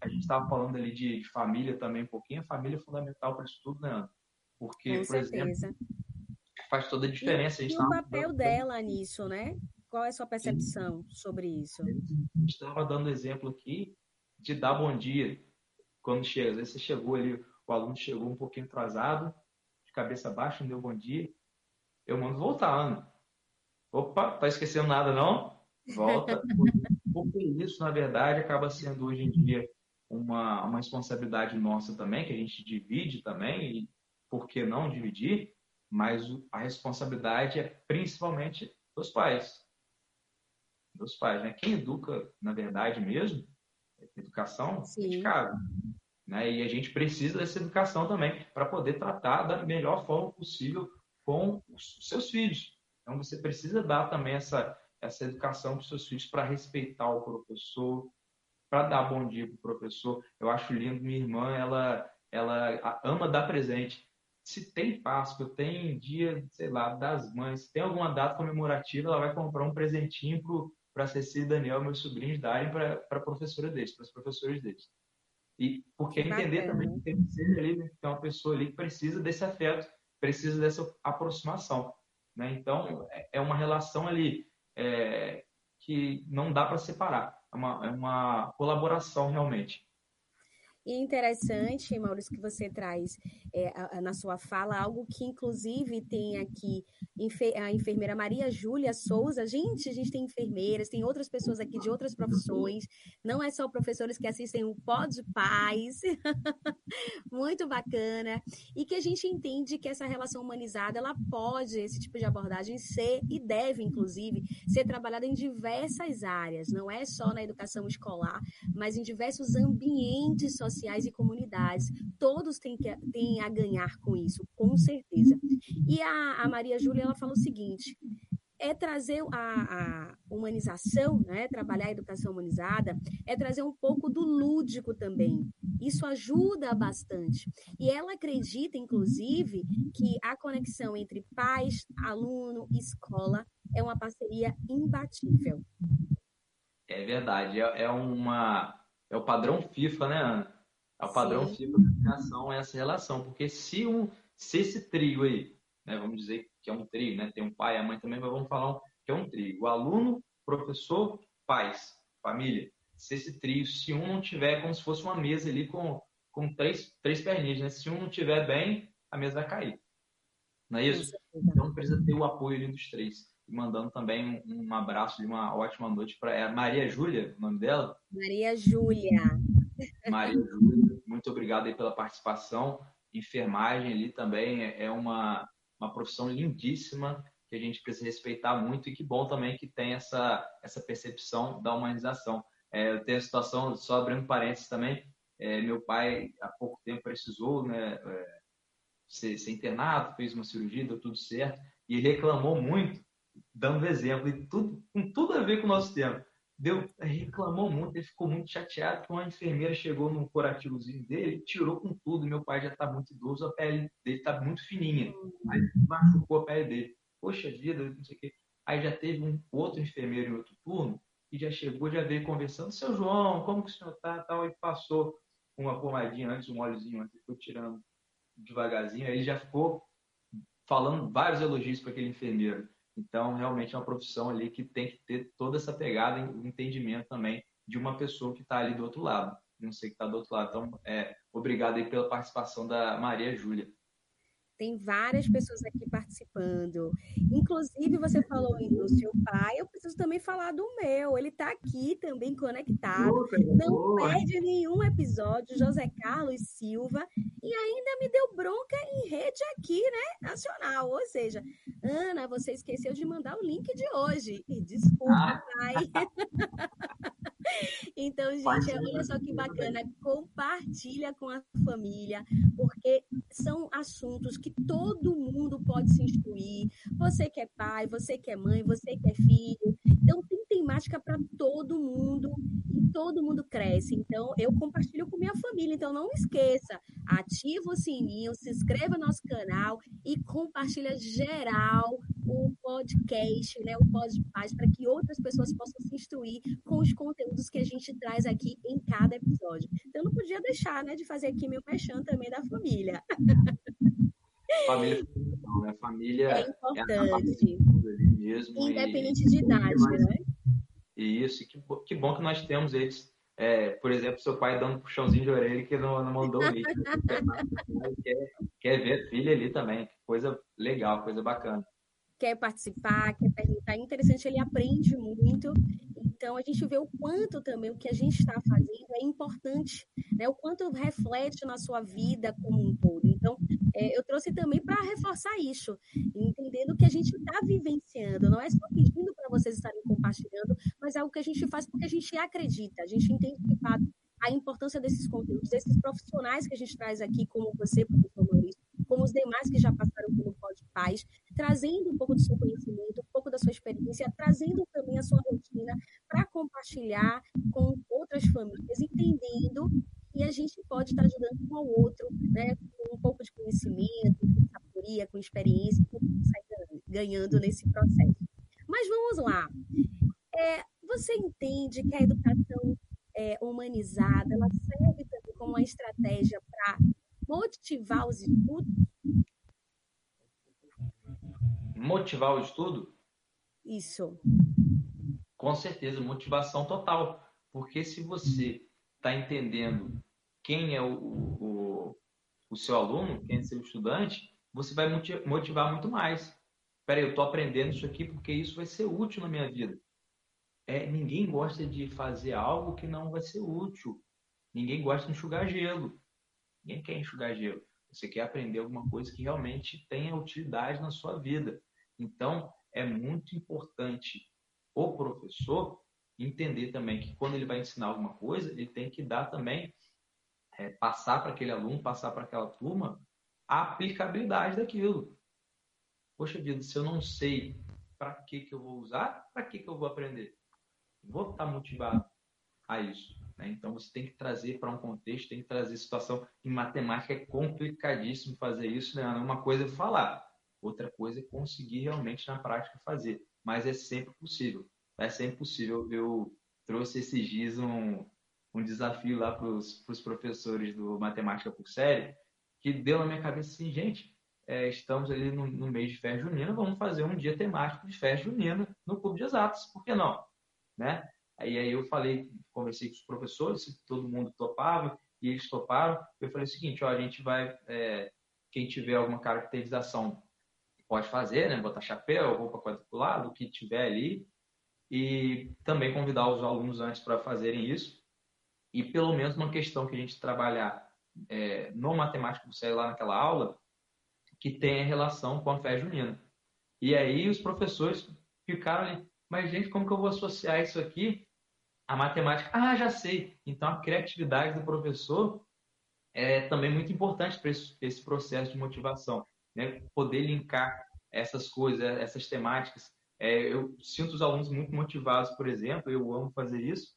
A gente estava falando ali de, de, família também um pouquinho. A família é fundamental para isso tudo, né, Porque, Com por certeza. exemplo, faz toda a diferença. E, a e o papel dela nisso, né? Qual é a sua percepção Sim. sobre isso? A gente estava dando exemplo aqui de dar bom dia quando chega. Às vezes você chegou ali, o aluno chegou um pouquinho atrasado, de cabeça baixa, não deu bom dia. Eu mando voltar, Ana. Opa, tá esquecendo nada não? Volta. Porque isso, na verdade, acaba sendo hoje em dia uma, uma responsabilidade nossa também, que a gente divide também, e por que não dividir? Mas a responsabilidade é principalmente dos pais. Dos pais, né? Quem educa, na verdade mesmo, educação Sim. é de casa. Né? E a gente precisa dessa educação também para poder tratar da melhor forma possível com os seus filhos. Então você precisa dar também essa essa educação para os seus filhos para respeitar o professor, para dar bom dia para o professor. Eu acho lindo, minha irmã, ela, ela ama dar presente. Se tem Páscoa, tem dia, sei lá, das mães, tem alguma data comemorativa, ela vai comprar um presentinho para a Cecília e Daniel, meus sobrinhos, darem para a professora deles, para os professores deles. E porque entender também que tem que ali, né? tem uma pessoa ali que precisa desse afeto, precisa dessa aproximação. Né? Então, é, é uma relação ali é, que não dá para separar. É uma, é uma colaboração realmente. E interessante, Maurício, que você traz é, na sua fala algo que, inclusive, tem aqui a enfermeira Maria Júlia Souza. Gente, a gente tem enfermeiras, tem outras pessoas aqui de outras profissões. Não é só professores que assistem o Pod Paz. Muito bacana. E que a gente entende que essa relação humanizada, ela pode, esse tipo de abordagem, ser e deve, inclusive, ser trabalhada em diversas áreas. Não é só na educação escolar, mas em diversos ambientes sociais sociais e comunidades. Todos têm, que, têm a ganhar com isso, com certeza. E a, a Maria Júlia ela fala o seguinte: é trazer a, a, humanização, né? trabalhar a educação humanizada, é trazer um pouco do lúdico também. Isso ajuda bastante. E ela acredita, inclusive, que a conexão entre pais, aluno, escola é uma parceria imbatível. É verdade, é, é uma é o padrão FIFA, né, Ana? O padrão Sim. Educação, é essa relação. Porque se, um, se esse trio aí, né, vamos dizer que é um trio, né, tem um pai e a mãe também, mas vamos falar que é um trio. O aluno, professor, pais, família. Se esse trio, se um não tiver, como se fosse uma mesa ali com, com três, três perninhas, né? Se um não tiver bem, a mesa vai cair. Não é isso? Então precisa ter o apoio ali dos três. E mandando também um, um abraço e uma ótima noite para é Maria Júlia, o nome dela? Maria Júlia. Maria Júlia, muito obrigado aí pela participação. Enfermagem ali também é, é uma, uma profissão lindíssima que a gente precisa respeitar muito e que bom também que tem essa, essa percepção da humanização. É, eu tenho a situação, só abrindo parênteses também, é, meu pai há pouco tempo precisou né, é, ser, ser, internado, fez uma cirurgia, deu tudo certo, e reclamou muito, dando exemplo, e tudo, com tudo a ver com o nosso tempo deu, reclamou muito, ele ficou muito chateado que uma enfermeira chegou num curativozinho dele, tirou com tudo. Meu pai já está muito idoso, a pele dele está muito fininha. Aí machucou a pele dele. Poxa vida, não sei o quê. Aí já teve um outro enfermeiro em outro turno e já chegou, já veio conversando. Seu João, como que o senhor tá? Tal, e passou uma pomadinha antes, um óleozinho antes, foi tirando devagarzinho. Aí já ficou falando vários elogios para aquele enfermeiro. Então, realmente é uma profissão ali que tem que ter toda essa pegada e entendimento também de uma pessoa que está ali do outro lado, não sei que está do outro lado. Então, é, obrigado aí pela participação da Maria Júlia. Tem várias pessoas aqui participando. Inclusive, você falou do seu pai, eu preciso também falar do meu. Ele está aqui também conectado. Não perde nenhum episódio. José Carlos Silva. E ainda me deu bronca em rede aqui, né? Nacional. Ou seja, Ana, você esqueceu de mandar o link de hoje. Desculpa, ah. pai. Então, gente, olha só que bacana. Compartilha com a família, porque são assuntos que todo mundo pode se instruir. Você que é pai, você que é mãe, você que é filho. Então, tem temática para todo mundo e todo mundo cresce. Então, eu compartilho com minha família. Então, não esqueça, ativa o sininho, se inscreva no nosso canal e compartilha geral o podcast, né, o Paz, para que outras pessoas possam se instruir com os conteúdos que a gente traz aqui em cada episódio. Então, não podia deixar né, de fazer aqui meu peixão também da família. Família, né? família é importante. É mesmo, Independente e, de idade, né? Isso, que, que bom que nós temos eles. É, por exemplo, seu pai dando um puxãozinho de orelha que não, não mandou o link. quer, quer ver a filha ali também. Coisa legal, coisa bacana quer participar, quer perguntar. É interessante, ele aprende muito. Então, a gente vê o quanto também o que a gente está fazendo é importante, né? o quanto reflete na sua vida como um todo. Então, é, eu trouxe também para reforçar isso, entendendo que a gente está vivenciando, não é só pedindo para vocês estarem compartilhando, mas é algo que a gente faz porque a gente acredita, a gente entende de fato a importância desses conteúdos, desses profissionais que a gente traz aqui, como você, professor Maurício, como os demais que já passaram pelo Pode Paz, trazendo um pouco do seu conhecimento, um pouco da sua experiência, trazendo também a sua rotina para compartilhar com outras famílias, entendendo que a gente pode estar ajudando um ao outro, né, com um pouco de conhecimento, com sabedoria, com experiência, que sai ganhando nesse processo. Mas vamos lá. É, você entende que a educação é, humanizada ela serve também como uma estratégia para motivar os estudos? Motivar o estudo? Isso. Com certeza, motivação total. Porque se você está entendendo quem é o, o, o, seu aluno, quem é o seu estudante, você vai motivar muito mais. Peraí, eu estou aprendendo isso aqui porque isso vai ser útil na minha vida. É, ninguém gosta de fazer algo que não vai ser útil. Ninguém gosta de enxugar gelo. Ninguém quer enxugar gelo. Você quer aprender alguma coisa que realmente tenha utilidade na sua vida. Então, é muito importante o professor entender também que quando ele vai ensinar alguma coisa, ele tem que dar também, é, passar para aquele aluno, passar para aquela turma a aplicabilidade daquilo. Poxa vida, se eu não sei para que, que eu vou usar, para que, que eu vou aprender? Vou estar motivado a isso. Né? Então você tem que trazer para um contexto, tem que trazer situação. Em matemática é complicadíssimo fazer isso, né? Uma coisa é falar, outra coisa é conseguir realmente na prática fazer. Mas é sempre possível. É sempre possível. Eu trouxe esses dias um, um desafio lá para os professores do Matemática por Série, que deu na minha cabeça assim, gente, é, estamos ali no, no, mês de festa junina, vamos fazer um dia temático de festa junina no Clube de Exatas, por que não? Né? Aí, aí eu falei, conversei com os professores, se todo mundo topava, e eles toparam. Eu falei o seguinte, ó, a gente vai, é, quem tiver alguma caracterização pode fazer, né? Botar chapéu, roupa quadriculada, o que tiver ali. E também convidar os alunos antes para fazerem isso. E pelo menos uma questão que a gente trabalhar é, no matemático você lá naquela aula, que tenha relação com a fé junina. E aí os professores ficaram ali, mas gente, como que eu vou associar isso aqui à matemática? Ah, já sei. Então a criatividade do professor é também muito importante para esse, esse, processo de motivação, né? Poder linkar essas coisas, essas temáticas. É, eu sinto os alunos muito motivados, por exemplo, eu amo fazer isso,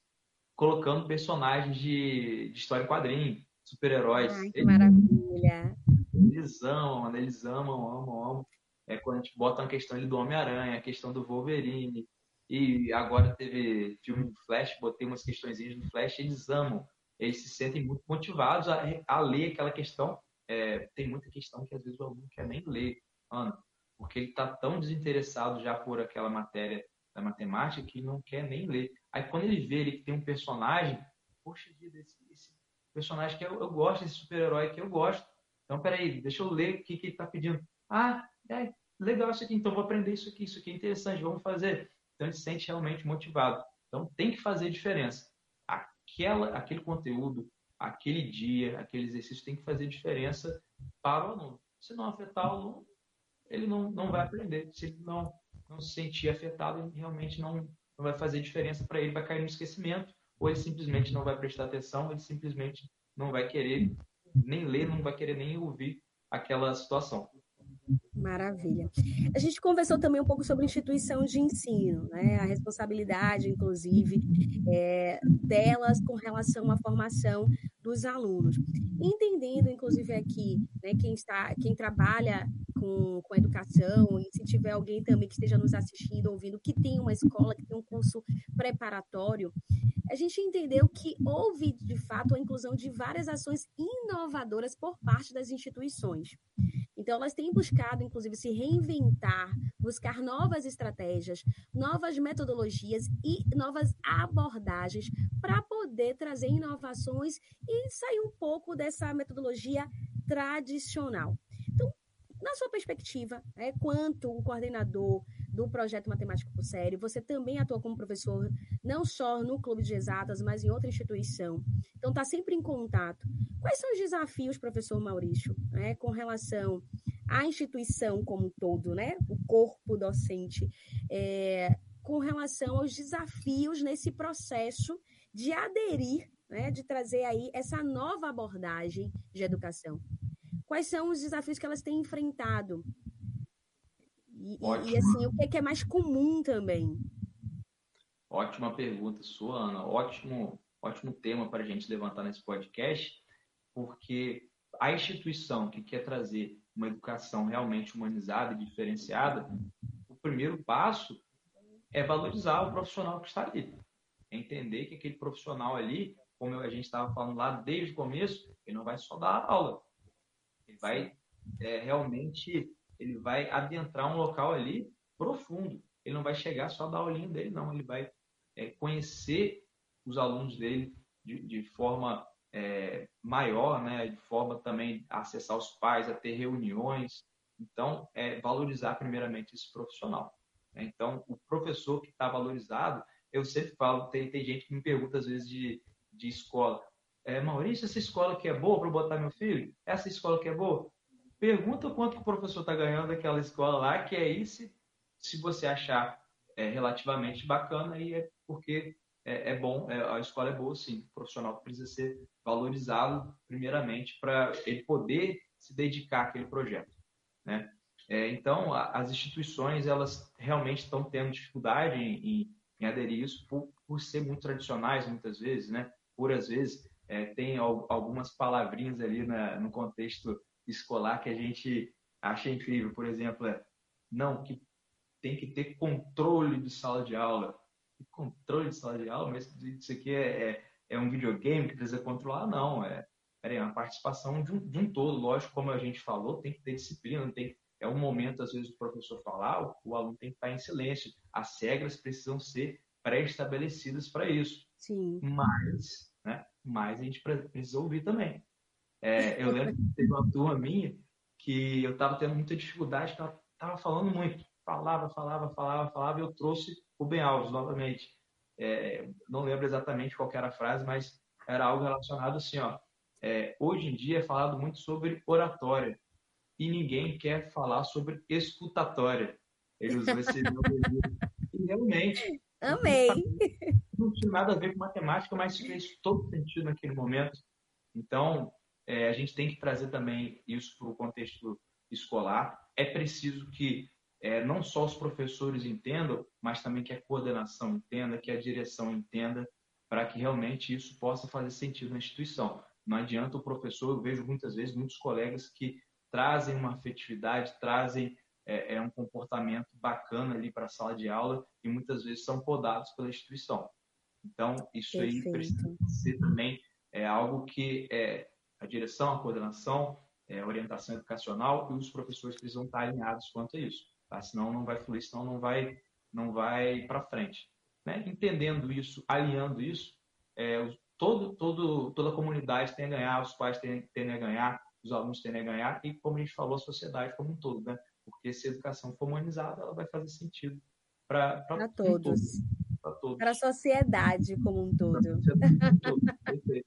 colocando personagens de, de história em quadrinho, super-heróis. Ai, que maravilha! Eles amam, eles amam, amam, amam. É quando a gente bota uma questão ali do Homem-Aranha, a questão do Wolverine, e agora teve filme do Flash, botei umas questões do Flash, eles amam, eles se sentem muito motivados a, a ler aquela questão. É, tem muita questão que às vezes o aluno quer nem ler, Ana, porque ele está tão desinteressado já por aquela matéria da matemática que não quer nem ler. Aí quando ele vê ele que tem um personagem, poxa vida, esse, esse personagem que eu, eu gosto, esse super-herói que eu gosto. Então, peraí, deixa eu ler o que, que ele está pedindo. Ah, é legal isso aqui, então vou aprender isso aqui, isso aqui é interessante, vamos fazer. Então ele se sente realmente motivado. Então tem que fazer diferença. Aquela, aquele conteúdo, aquele dia, aquele exercício tem que fazer diferença para o aluno. Se não afetar o aluno, ele não, não vai aprender. Se ele não, não se sentir afetado, ele realmente não, não vai fazer diferença para ele, vai cair no esquecimento, ou ele simplesmente não vai prestar atenção, ele simplesmente não vai querer nem ler, não vai querer nem ouvir aquela situação. Maravilha. A gente conversou também um pouco sobre instituição de ensino, né? a responsabilidade, inclusive, é, delas com relação à formação dos alunos. Entendendo, inclusive, aqui, né, quem, está, quem trabalha com, com educação, e se tiver alguém também que esteja nos assistindo, ouvindo, que tem uma escola, que tem um curso preparatório, a gente entendeu que houve, de fato, a inclusão de várias ações inovadoras por parte das instituições. Então, elas têm buscado, inclusive, se reinventar, buscar novas estratégias, novas metodologias e novas abordagens para poder trazer inovações e sair um pouco dessa metodologia tradicional. Então, na sua perspectiva, é, quanto o coordenador do projeto Matemática por Série, você também atua como professor, não só no Clube de Exatas, mas em outra instituição. Então, está sempre em contato. Quais são os desafios, professor Maurício, né, com relação à instituição como um todo, né, o corpo docente, é, com relação aos desafios nesse processo de aderir, né, de trazer aí essa nova abordagem de educação? Quais são os desafios que elas têm enfrentado e, e, assim, o que é, que é mais comum também? Ótima pergunta sua, Ana. Ótimo, ótimo tema para a gente levantar nesse podcast, porque a instituição que quer trazer uma educação realmente humanizada e diferenciada, o primeiro passo é valorizar o profissional que está ali. É entender que aquele profissional ali como a gente estava falando lá desde o começo, ele não vai só dar aula. Ele vai é, realmente, ele vai adentrar um local ali profundo. Ele não vai chegar só dar aulinha dele, não. Ele vai é, conhecer os alunos dele de, de forma é, maior, né? de forma também a acessar os pais, a ter reuniões. Então, é valorizar primeiramente esse profissional. Né? Então, o professor que está valorizado, eu sempre falo, tem, tem gente que me pergunta às vezes de, de escola, é, Maurício, essa escola que é boa para botar meu filho? Essa escola que é boa? Pergunta quanto o professor está ganhando daquela escola lá, que é isso. Se você achar é, relativamente bacana, aí é porque é, é bom, é, a escola é boa, sim. O profissional precisa ser valorizado, primeiramente, para ele poder se dedicar àquele projeto. Né? É, então, a, as instituições, elas realmente estão tendo dificuldade em, em, em aderir isso por, por ser muito tradicionais, muitas vezes, né? por às vezes é, tem algumas palavrinhas ali na, no contexto escolar que a gente acha incrível. Por exemplo, é, não, que tem que ter controle de sala de aula. Controle de sala de aula? Mas isso aqui é, é, é um videogame que precisa controlar? Não, é, é uma participação de um, de um todo. Lógico, como a gente falou, tem que ter disciplina, tem é um momento, às vezes, do professor falar, o, o aluno tem que estar em silêncio. As regras precisam ser pré-estabelecidas para isso. Sim. Mas, né, mas a gente precisa ouvir também. É, eu lembro que teve uma turma minha que eu estava tendo muita dificuldade, que ela estava falando muito. Falava, falava, falava, falava, e eu trouxe o Ben Alves novamente. É, não lembro exatamente qual era a frase, mas era algo relacionado assim, ó. É, hoje em dia é falado muito sobre oratória e ninguém quer falar sobre escutatória. Ele usou esse e realmente. Amei. Não tinha nada a ver com matemática, mas fez todo sentido naquele momento. Então, é, a gente tem que trazer também isso para o contexto escolar. É preciso que é, não só os professores entendam, mas também que a coordenação entenda, que a direção entenda, para que realmente isso possa fazer sentido na instituição. Não adianta o professor, eu vejo muitas vezes muitos colegas que trazem uma afetividade, trazem é, é um comportamento bacana ali para a sala de aula e muitas vezes são podados pela instituição. Então, isso Perfeito. aí precisa ser também é, algo que é, a direção, a coordenação, é, a orientação educacional e os professores precisam estar alinhados quanto a isso, tá? senão não vai fluir, senão não vai, não vai para frente. Né? Entendendo isso, alinhando isso, é, todo, todo, toda a comunidade tem a ganhar, os pais têm, têm a ganhar, os alunos têm a ganhar e, como a gente falou, a sociedade como um todo, né? Porque se a educação for humanizada, ela vai fazer sentido para todos. Para a sociedade como um todo.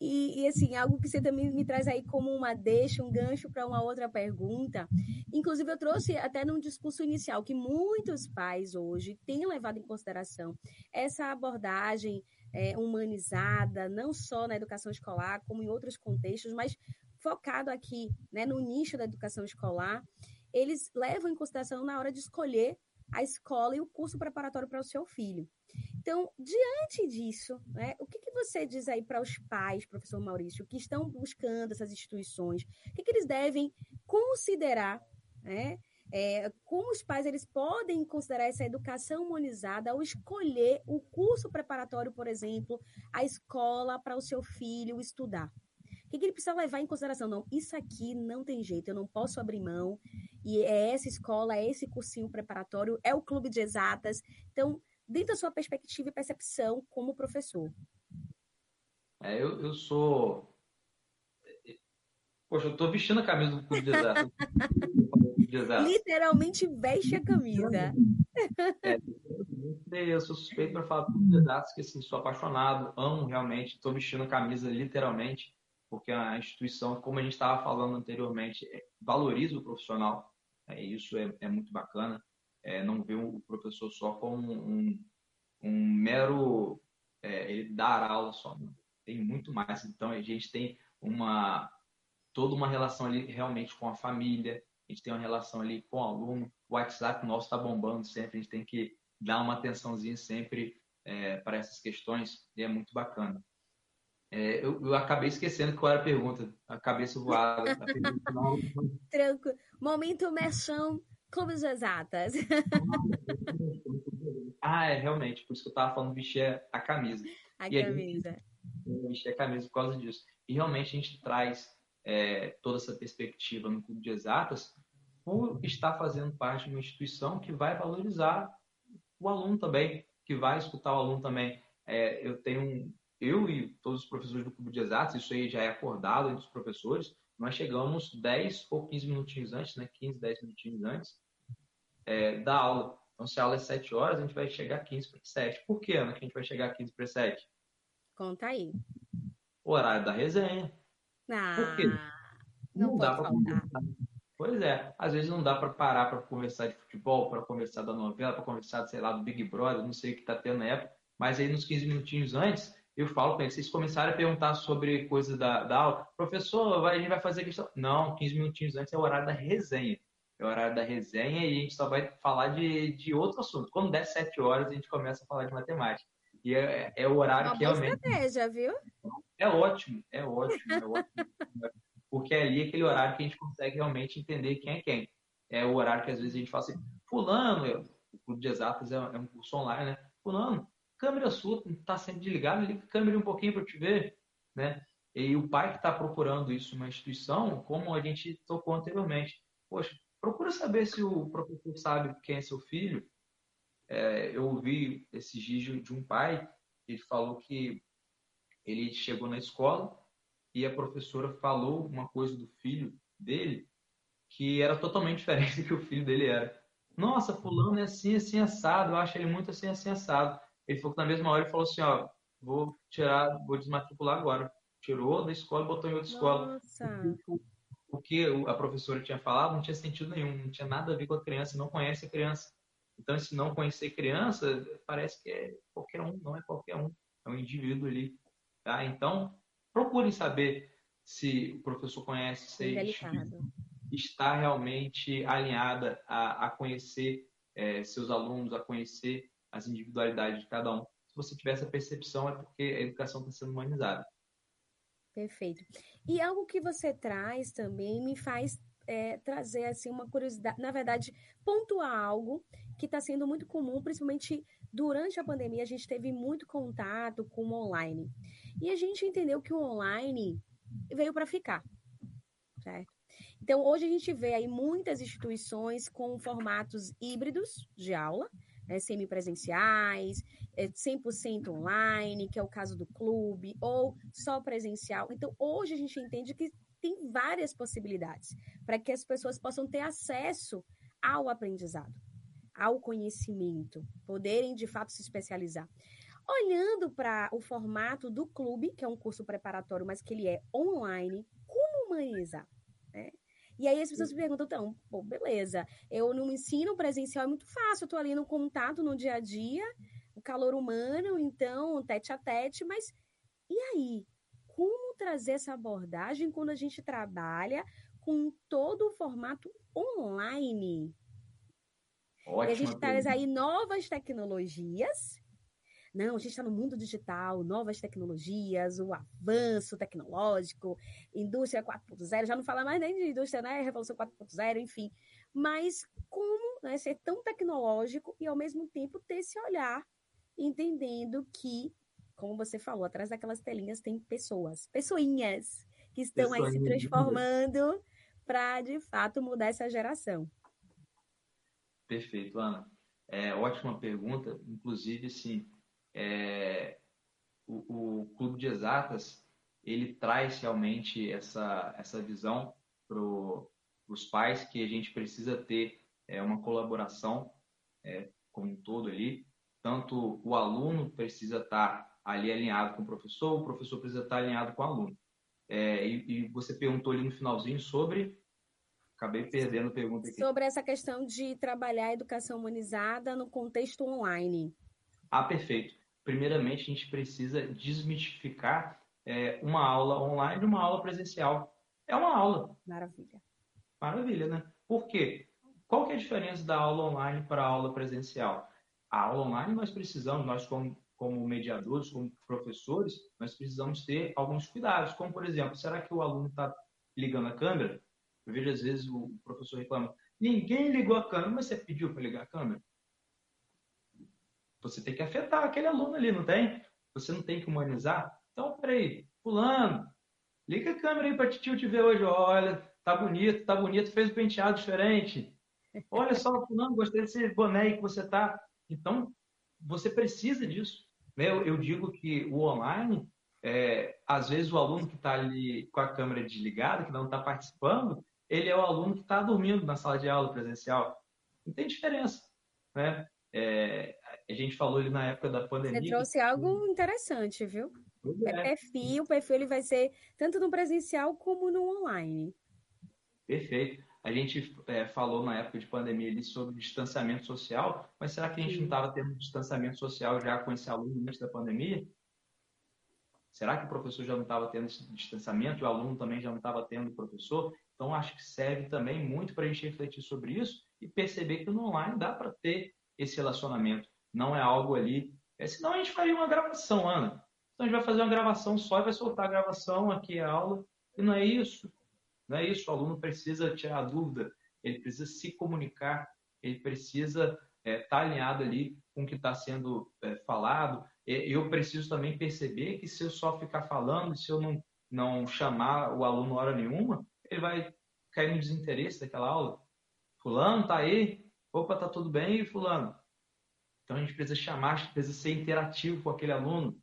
E, e, assim, algo que você também me traz aí como uma deixa, um gancho para uma outra pergunta. Inclusive, eu trouxe até num discurso inicial que muitos pais hoje têm levado em consideração essa abordagem é, humanizada, não só na educação escolar, como em outros contextos, mas focado aqui né, no nicho da educação escolar. Eles levam em consideração na hora de escolher a escola e o curso preparatório para o seu filho. Então, diante disso, né, o que, que você diz aí para os pais, professor Maurício, que estão buscando essas instituições? O que, que eles devem considerar, né? É, como os pais eles podem considerar essa educação humanizada ao escolher o curso preparatório, por exemplo, a escola para o seu filho estudar? O que, que ele precisa levar em consideração? Não, isso aqui não tem jeito, eu não posso abrir mão. E é essa escola, é esse cursinho preparatório, é o clube de exatas. Então, dentro da sua perspectiva e percepção como professor? É, eu, eu sou. Poxa, eu estou vestindo a camisa do Clube de Exatas. Literalmente veste a camisa. É, eu sou suspeito para falar de Exatas, que assim, sou apaixonado, amo realmente, estou vestindo a camisa literalmente, porque a instituição, como a gente estava falando anteriormente, é, valoriza o profissional. É, isso é, é muito bacana é, não vê o professor só como um, um mero é, ele dar aula só. Não. Tem muito mais. Então a gente tem uma toda uma relação ali realmente com a família. A gente tem uma relação ali com o aluno. O WhatsApp nosso está bombando sempre. A gente tem que dar uma atençãozinha sempre é, para essas questões e é muito bacana. É, eu, eu, acabei esquecendo qual era a pergunta. A cabeça voada. Tranquilo. Momento mexão Clubes exatas. ah, é, realmente. Por isso que eu tava falando vestir a camisa. A e camisa. vestir a camisa por causa disso. E realmente a gente traz é, toda essa perspectiva no Clube de Exatas por estar fazendo parte de uma instituição que vai valorizar o aluno também, que vai escutar o aluno também. É, eu tenho, eu e todos os professores do Clube de Exatas, isso aí já é acordado entre os professores, nós chegamos 10 ou 15 minutinhos antes, né? 15, 10 minutinhos antes é, da aula. Então, se a aula é 7 horas, a gente vai chegar 15 para 7. Por que, Ana, que a gente vai chegar 15 para 7? Conta aí. O horário da resenha. Ah, Por quê? Não, não dá para Pois é, às vezes não dá para parar para conversar de futebol, para conversar da novela, para conversar, sei lá, do Big Brother, não sei o que está tendo na época, mas aí nos 15 minutinhos antes, eu falo para eles, vocês começarem a perguntar sobre coisas da, da aula, professor, a gente vai fazer questão. Não, 15 minutinhos antes é o horário da resenha. É o horário da resenha e a gente só vai falar de, de outro assunto. Quando der 7 horas, a gente começa a falar de matemática. E é, é o horário Uma que realmente. estratégia, viu? É ótimo, é ótimo, é ótimo. Porque é ali aquele horário que a gente consegue realmente entender quem é quem. É o horário que às vezes a gente fala assim, fulano, eu, o Clube de Exatas é, é um curso online, né? Fulano, câmera sua está sempre desligada, liga a câmera um pouquinho para te ver, né? E o pai que está procurando isso uma instituição, como a gente tocou anteriormente, poxa, procura saber se o professor sabe quem é seu filho. É, eu ouvi esse vídeo de um pai, ele falou que ele chegou na escola e a professora falou uma coisa do filho dele que era totalmente diferente do que o filho dele era. Nossa, fulano é assim, assim, assado, eu acho ele muito assim, assim, assado. Ele falou que na mesma hora ele falou assim, ó, vou tirar, vou desmatricular agora. Tirou da escola e botou em outra escola. O que a professora tinha falado não tinha sentido nenhum, não tinha nada a ver com a criança, não conhece a criança. Então, se não conhecer criança, parece que é qualquer um, não é qualquer um, é um indivíduo ali. Tá? Então, procurem saber se o professor conhece, se está realmente alinhada a, a conhecer é, seus alunos, a conhecer as individualidades de cada um. Se você tiver essa percepção, é porque a educação está sendo humanizada. Perfeito. E algo que você traz também me faz é, trazer assim uma curiosidade, na verdade, pontuar algo que está sendo muito comum, principalmente durante a pandemia, a gente teve muito contato com o online. E a gente entendeu que o online veio para ficar, certo? Então, hoje a gente vê aí muitas instituições com formatos híbridos de aula, né, semipresenciais, é, 100% online, que é o caso do clube, ou só presencial. Então, hoje a gente entende que tem várias possibilidades para que as pessoas possam ter acesso ao aprendizado, ao conhecimento, poderem de fato se especializar. Olhando para o formato do clube, que é um curso preparatório, mas que ele é online, como humanizar? Né? E aí as pessoas se perguntam, então, beleza, eu no ensino presencial é muito fácil, eu tô ali no contato no dia a dia, o calor humano, então, tete a tete, mas e aí? Como trazer essa abordagem quando a gente trabalha com todo o formato online? Ótima e a gente traz aí novas tecnologias não, a gente está no mundo digital, novas tecnologias, o avanço tecnológico, indústria 4.0, já não fala mais nem de indústria, né? Revolução 4.0, enfim. Mas como né, ser tão tecnológico e ao mesmo tempo ter esse olhar, entendendo que, como você falou, atrás daquelas telinhas tem pessoas, pessoinhas, que estão aí se transformando para, de fato, mudar essa geração. Perfeito, Ana. É, ótima pergunta. Inclusive, sim, é, o, o, Clube de Exatas ele traz realmente essa, essa visão para os pais que a gente precisa ter é, uma colaboração é, como um todo ali. Tanto o aluno precisa estar ali alinhado com o professor, o professor precisa estar alinhado com o aluno. É, e, e, você perguntou ali no finalzinho sobre. Acabei perdendo a pergunta aqui. Sobre essa questão de trabalhar a educação humanizada no contexto online. Ah, perfeito primeiramente, a gente precisa desmistificar é, uma aula online de uma aula presencial. É uma aula. Maravilha. Maravilha, né? Por quê? Qual que é a diferença da aula online para a aula presencial? A aula online nós precisamos, nós como, como mediadores, como professores, nós precisamos ter alguns cuidados, como por exemplo, será que o aluno está ligando a câmera? Eu vejo às vezes o professor reclama, ninguém ligou a câmera, mas você pediu para ligar a câmera? Você tem que afetar aquele aluno ali, não tem? Você não tem que humanizar? Então, peraí, fulano, liga a câmera aí para tio te ver hoje. Olha, tá bonito, tá bonito, fez um penteado diferente. Olha só, fulano, gostei desse boné que você tá. Então, você precisa disso. Né? Eu, eu digo que o online, é, às vezes o aluno que está ali com a câmera desligada, que não está participando, ele é o aluno que está dormindo na sala de aula presencial. Não tem diferença. Né? É, a gente falou ali na época da pandemia. Você trouxe que... algo interessante, viu? É. é perfil, o perfil ele vai ser tanto no presencial como no online. Perfeito. A gente é, falou na época de pandemia ali sobre distanciamento social, mas será que a gente Sim. não estava tendo distanciamento social já com esse aluno antes da pandemia? Será que o professor já não estava tendo esse distanciamento e o aluno também já não estava tendo o professor? Então, acho que serve também muito para a gente refletir sobre isso e perceber que no online dá para ter esse relacionamento. Não é algo ali. É, senão a gente faria uma gravação, Ana. Então a gente vai fazer uma gravação só e vai soltar a gravação aqui a aula. E não é isso. Não é isso. O aluno precisa tirar a dúvida, ele precisa se comunicar, ele precisa estar é, tá alinhado ali com o que está sendo é, falado. Eu preciso também perceber que se eu só ficar falando, se eu não, não chamar o aluno hora nenhuma, ele vai cair no desinteresse daquela aula. Fulano, tá aí? Opa, tá tudo bem, fulano? Então a gente precisa chamar, precisa ser interativo com aquele aluno.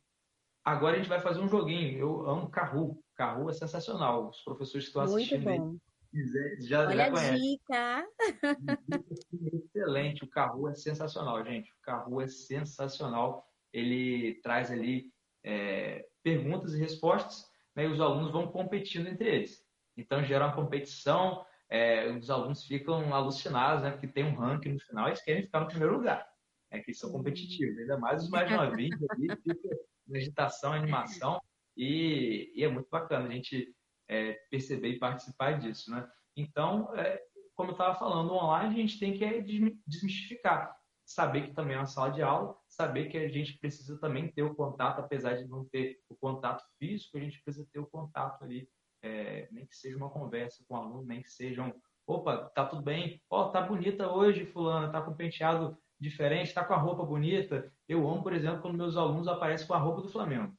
Agora a gente vai fazer um joguinho. Eu amo Carru. Carru é sensacional. Os professores que estão assistindo Muito aí, já, Olha já a conhecem. dica! Excelente. O Carru é sensacional, gente. O Carru é sensacional. Ele traz ali é, perguntas e respostas né, e os alunos vão competindo entre eles. Então gera uma competição, é, os alunos ficam alucinados, né, porque tem um ranking no final e eles querem ficar no primeiro lugar. É que são competitivos, ainda mais os mais novinhos ali, fica agitação, animação, e, e, é muito bacana a gente é, perceber e participar disso, né? Então, é, como eu estava falando, online a gente tem que é, desmistificar, saber que também é uma sala de aula, saber que a gente precisa também ter o contato, apesar de não ter o contato físico, a gente precisa ter o contato ali, é, nem que seja uma conversa com o aluno, nem que seja um, opa, tá tudo bem, ó, oh, tá bonita hoje, fulana, tá com penteado diferente, tá com a roupa bonita. Eu amo, por exemplo, quando meus alunos aparecem com a roupa do Flamengo.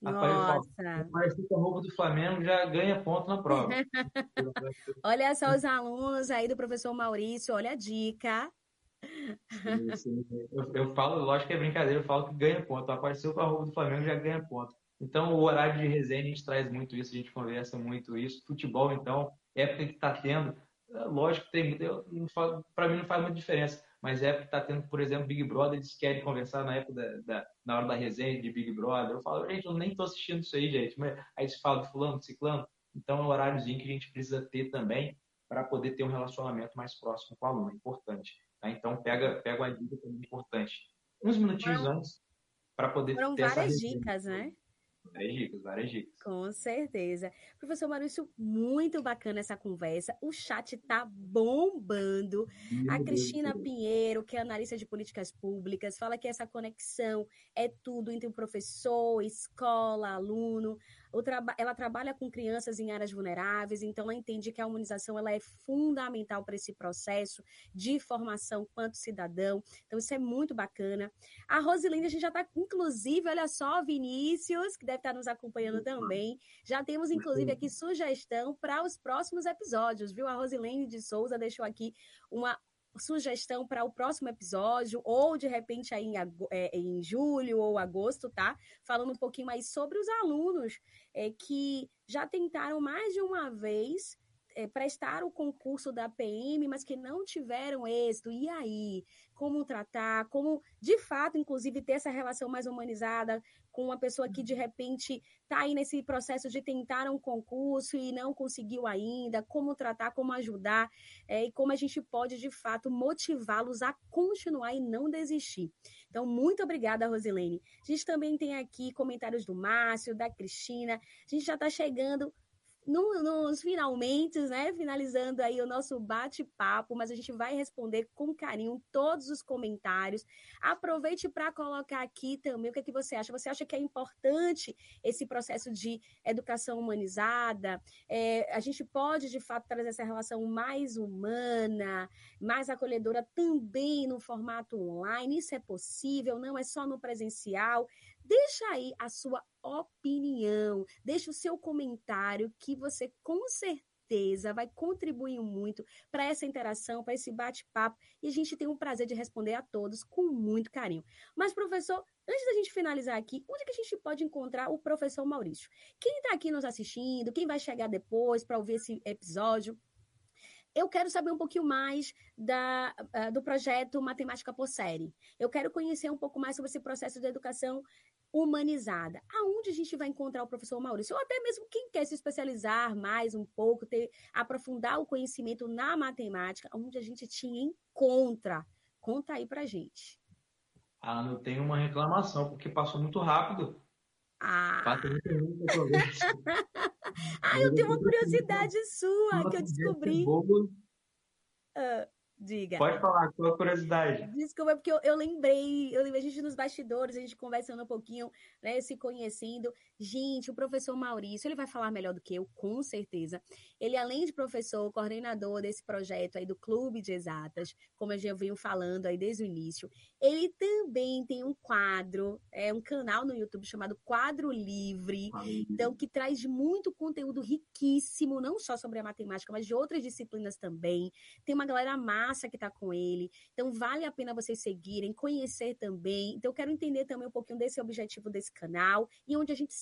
Nossa! Aparecer com a roupa do Flamengo já ganha ponto na prova. olha só os alunos aí do professor Maurício, olha a dica. Eu, eu, falo, lógico que é brincadeira, eu falo que ganha ponto. Apareceu com a roupa do Flamengo já ganha ponto. Então, o horário de resenha, a gente traz muito isso, a gente conversa muito isso. Futebol, então, época que está tendo, é, lógico que tem para mim não faz muita diferença mas é porque está tendo, por exemplo, Big Brother, eles querem conversar na época da, da, na hora da resenha de Big Brother. Eu falo, gente, eu nem estou assistindo isso aí, gente. Mas aí se fala de fulano, de ciclano. Então é um horáriozinho que a gente precisa ter também para poder ter um relacionamento mais próximo com o aluno, é importante. Tá? Então pega, pega uma dica também importante. Uns minutinhos Foram... antes para poder Foram ter várias essa dicas, né? Várias dicas, várias dicas. Com certeza. Professor Maurício, muito bacana essa conversa. O chat tá bombando. Meu a Cristina Deus. Pinheiro, que é analista de políticas públicas, fala que essa conexão é tudo entre o professor, escola, aluno traba ela trabalha com crianças em áreas vulneráveis, então ela entende que a humanização ela é fundamental para esse processo de formação quanto cidadão. Então isso é muito bacana. A Rosilene, a gente já está, inclusive, olha só, Vinícius, que deve estar tá nos acompanhando também. Já temos, inclusive, aqui sugestão para os próximos episódios, viu? A Rosilene de Souza deixou aqui uma sugestão para o próximo episódio, ou de repente aí em, é, em, julho ou agosto, tá? Falando um pouquinho mais sobre os alunos é, que já tentaram mais de uma vez é, prestar o concurso da PM, mas que não tiveram êxito. E aí? Como tratar? Como, de fato, inclusive, ter essa relação mais humanizada com uma pessoa que, de repente, está aí nesse processo de tentar um concurso e não conseguiu ainda? Como tratar? Como ajudar? É, e como a gente pode, de fato, motivá-los a continuar e não desistir. Então, muito obrigada, Rosilene. A gente também tem aqui comentários do Márcio, da Cristina. A gente já está chegando no, nos finalmente, né? Finalizando aí o nosso bate-papo, mas a gente vai responder com carinho todos os comentários. Aproveite para colocar aqui também o que, é que você acha. Você acha que é importante esse processo de educação humanizada? É, a gente pode, de fato, trazer essa relação mais humana, mais acolhedora também no formato online? Isso é possível? Não é só no presencial? Deixa aí a sua opinião, deixa o seu comentário que você com certeza vai contribuir muito para essa interação, para esse bate-papo, e a gente tem o prazer de responder a todos com muito carinho. Mas, professor, antes da gente finalizar aqui, onde que a gente pode encontrar o professor Maurício? Quem está aqui nos assistindo, quem vai chegar depois para ouvir esse episódio, eu quero saber um pouquinho mais da, uh, do projeto Matemática por Série. Eu quero conhecer um pouco mais sobre esse processo de educação humanizada. Aonde a gente vai encontrar o professor Maurício? Ou até mesmo quem quer se especializar mais um pouco, ter, aprofundar o conhecimento na matemática, onde a gente te encontra. Conta aí pra gente. Ah, não tenho uma reclamação, porque passou muito rápido. Ah. Passou muito rápido. ah, eu tenho uma curiosidade sua que eu descobri. Uh, Diga. Pode falar, com a curiosidade. Desculpa, porque eu, eu, lembrei, eu lembrei a gente nos bastidores, a gente conversando um pouquinho, né, se conhecendo. Gente, o professor Maurício, ele vai falar melhor do que eu, com certeza. Ele, além de professor, coordenador desse projeto aí do Clube de Exatas, como eu já venho falando aí desde o início, ele também tem um quadro, é um canal no YouTube chamado Quadro Livre, então que traz muito conteúdo riquíssimo, não só sobre a matemática, mas de outras disciplinas também. Tem uma galera massa que está com ele, então vale a pena vocês seguirem, conhecer também. Então eu quero entender também um pouquinho desse objetivo desse canal e onde a gente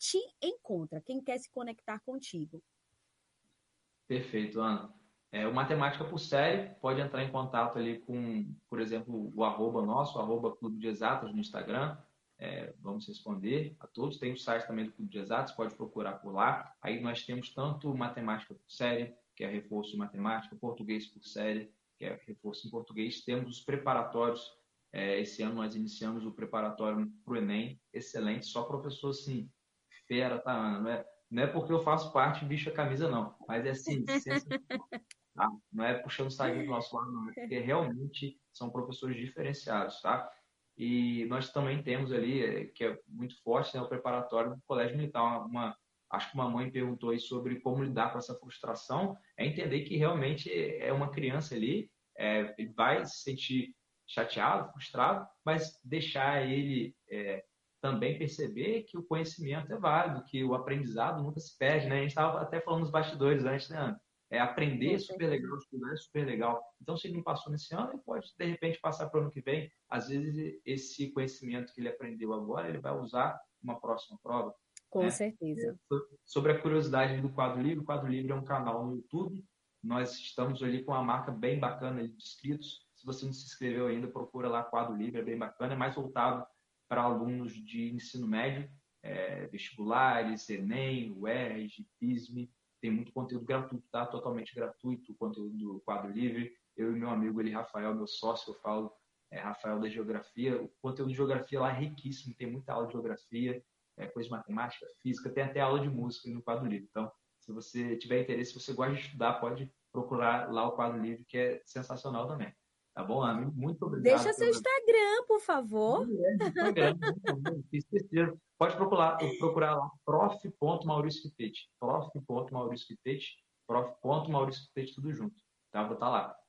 te encontra, quem quer se conectar contigo. Perfeito, Ana. É, o Matemática por Série pode entrar em contato ali com, por exemplo, o arroba nosso, o arroba Clube de Exatas no Instagram. É, vamos responder a todos. Tem o site também do Clube de Exatas, pode procurar por lá. Aí nós temos tanto Matemática por Série, que é reforço de matemática, português por série, que é reforço em português. Temos os preparatórios. É, esse ano nós iniciamos o preparatório para o Enem. Excelente, só professor assim, fera, tá, Ana? Não é, não é porque eu faço parte bicho a camisa, não. Mas é assim, tá? Não é puxando sardinha do nosso lado, não. É porque realmente são professores diferenciados, tá? E nós também temos ali, é, que é muito forte, né, o preparatório do Colégio Militar. Uma, acho que uma mãe perguntou aí sobre como lidar com essa frustração. É entender que realmente é uma criança ali, é, ele vai se sentir chateado, frustrado, mas deixar ele é, também perceber que o conhecimento é válido, que o aprendizado nunca se perde, né? A gente estava até falando nos bastidores antes, né, Ana? É aprender é super legal, estudar é super legal. Então, se ele não passou nesse ano, ele pode, de repente, passar para o ano que vem. Às vezes, esse conhecimento que ele aprendeu agora, ele vai usar uma próxima prova. Com né? certeza. Sobre a curiosidade do Quadro Livre, o Quadro Livre é um canal no YouTube. Nós estamos ali com uma marca bem bacana de inscritos. Se você não se inscreveu ainda, procura lá Quadro Livre, é bem bacana. É mais voltado para alunos de ensino médio, é, vestibulares, Enem, UERJ, PISME. Tem muito conteúdo gratuito, tá? Totalmente gratuito conteúdo do quadro livre. Eu e meu amigo ele, Rafael, meu sócio, eu falo, é, Rafael da Geografia. O conteúdo de Geografia lá é riquíssimo, tem muita aula de Geografia, é, coisa de matemática, física, tem até aula de música no quadro livre. Então, se você tiver interesse, se você gosta de estudar, pode procurar lá o quadro livre, que é sensacional também. Tá bom, amigo? Muito obrigado. Deixa seu Instagram, por favor. É, Instagram, Pode procurar, procurar lá, prof.maurício prof.maurício prof.maurício tudo junto. Tá? Vou estar tá lá.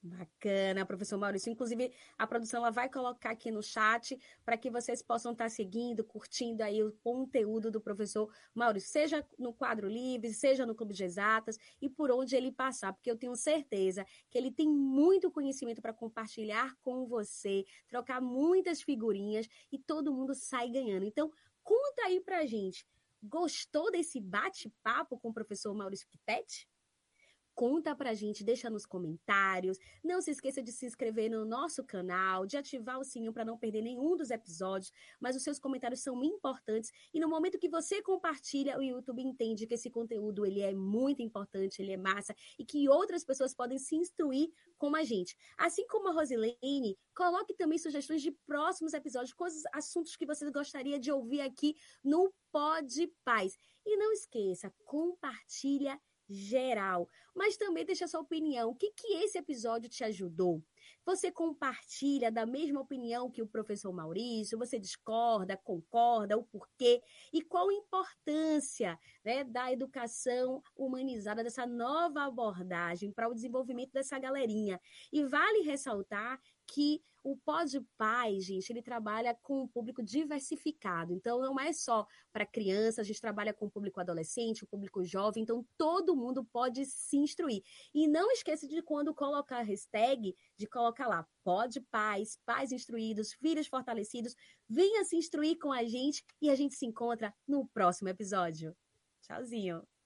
Bacana, professor Maurício. Inclusive, a produção ela vai colocar aqui no chat para que vocês possam estar tá seguindo, curtindo aí o conteúdo do professor Maurício, seja no quadro livre, seja no Clube de Exatas e por onde ele passar, porque eu tenho certeza que ele tem muito conhecimento para compartilhar com você, trocar muitas figurinhas e todo mundo sai ganhando. Então, conta aí pra gente. Gostou desse bate-papo com o professor Maurício Pitete? Conta pra gente, deixa nos comentários. Não se esqueça de se inscrever no nosso canal, de ativar o sininho para não perder nenhum dos episódios. Mas os seus comentários são importantes e no momento que você compartilha, o YouTube entende que esse conteúdo ele é muito importante, ele é massa e que outras pessoas podem se instruir como a gente. Assim como a Rosilene, coloque também sugestões de próximos episódios, coisas, assuntos que você gostaria de ouvir aqui no Pod Paz. E não esqueça, compartilha geral, mas também deixa sua opinião. O que, que esse episódio te ajudou? Você compartilha da mesma opinião que o professor Maurício? Você discorda, concorda, o porquê? E qual a importância né, da educação humanizada, dessa nova abordagem para o desenvolvimento dessa galerinha? E vale ressaltar que o Pode Pai, gente, ele trabalha com um público diversificado. Então, não é só para crianças, a gente trabalha com o público adolescente, o público jovem, então todo mundo pode se instruir. E não esqueça de quando colocar a hashtag, de colocar lá, Pode Pais, Pais Instruídos, Filhos Fortalecidos. Venha se instruir com a gente e a gente se encontra no próximo episódio. Tchauzinho!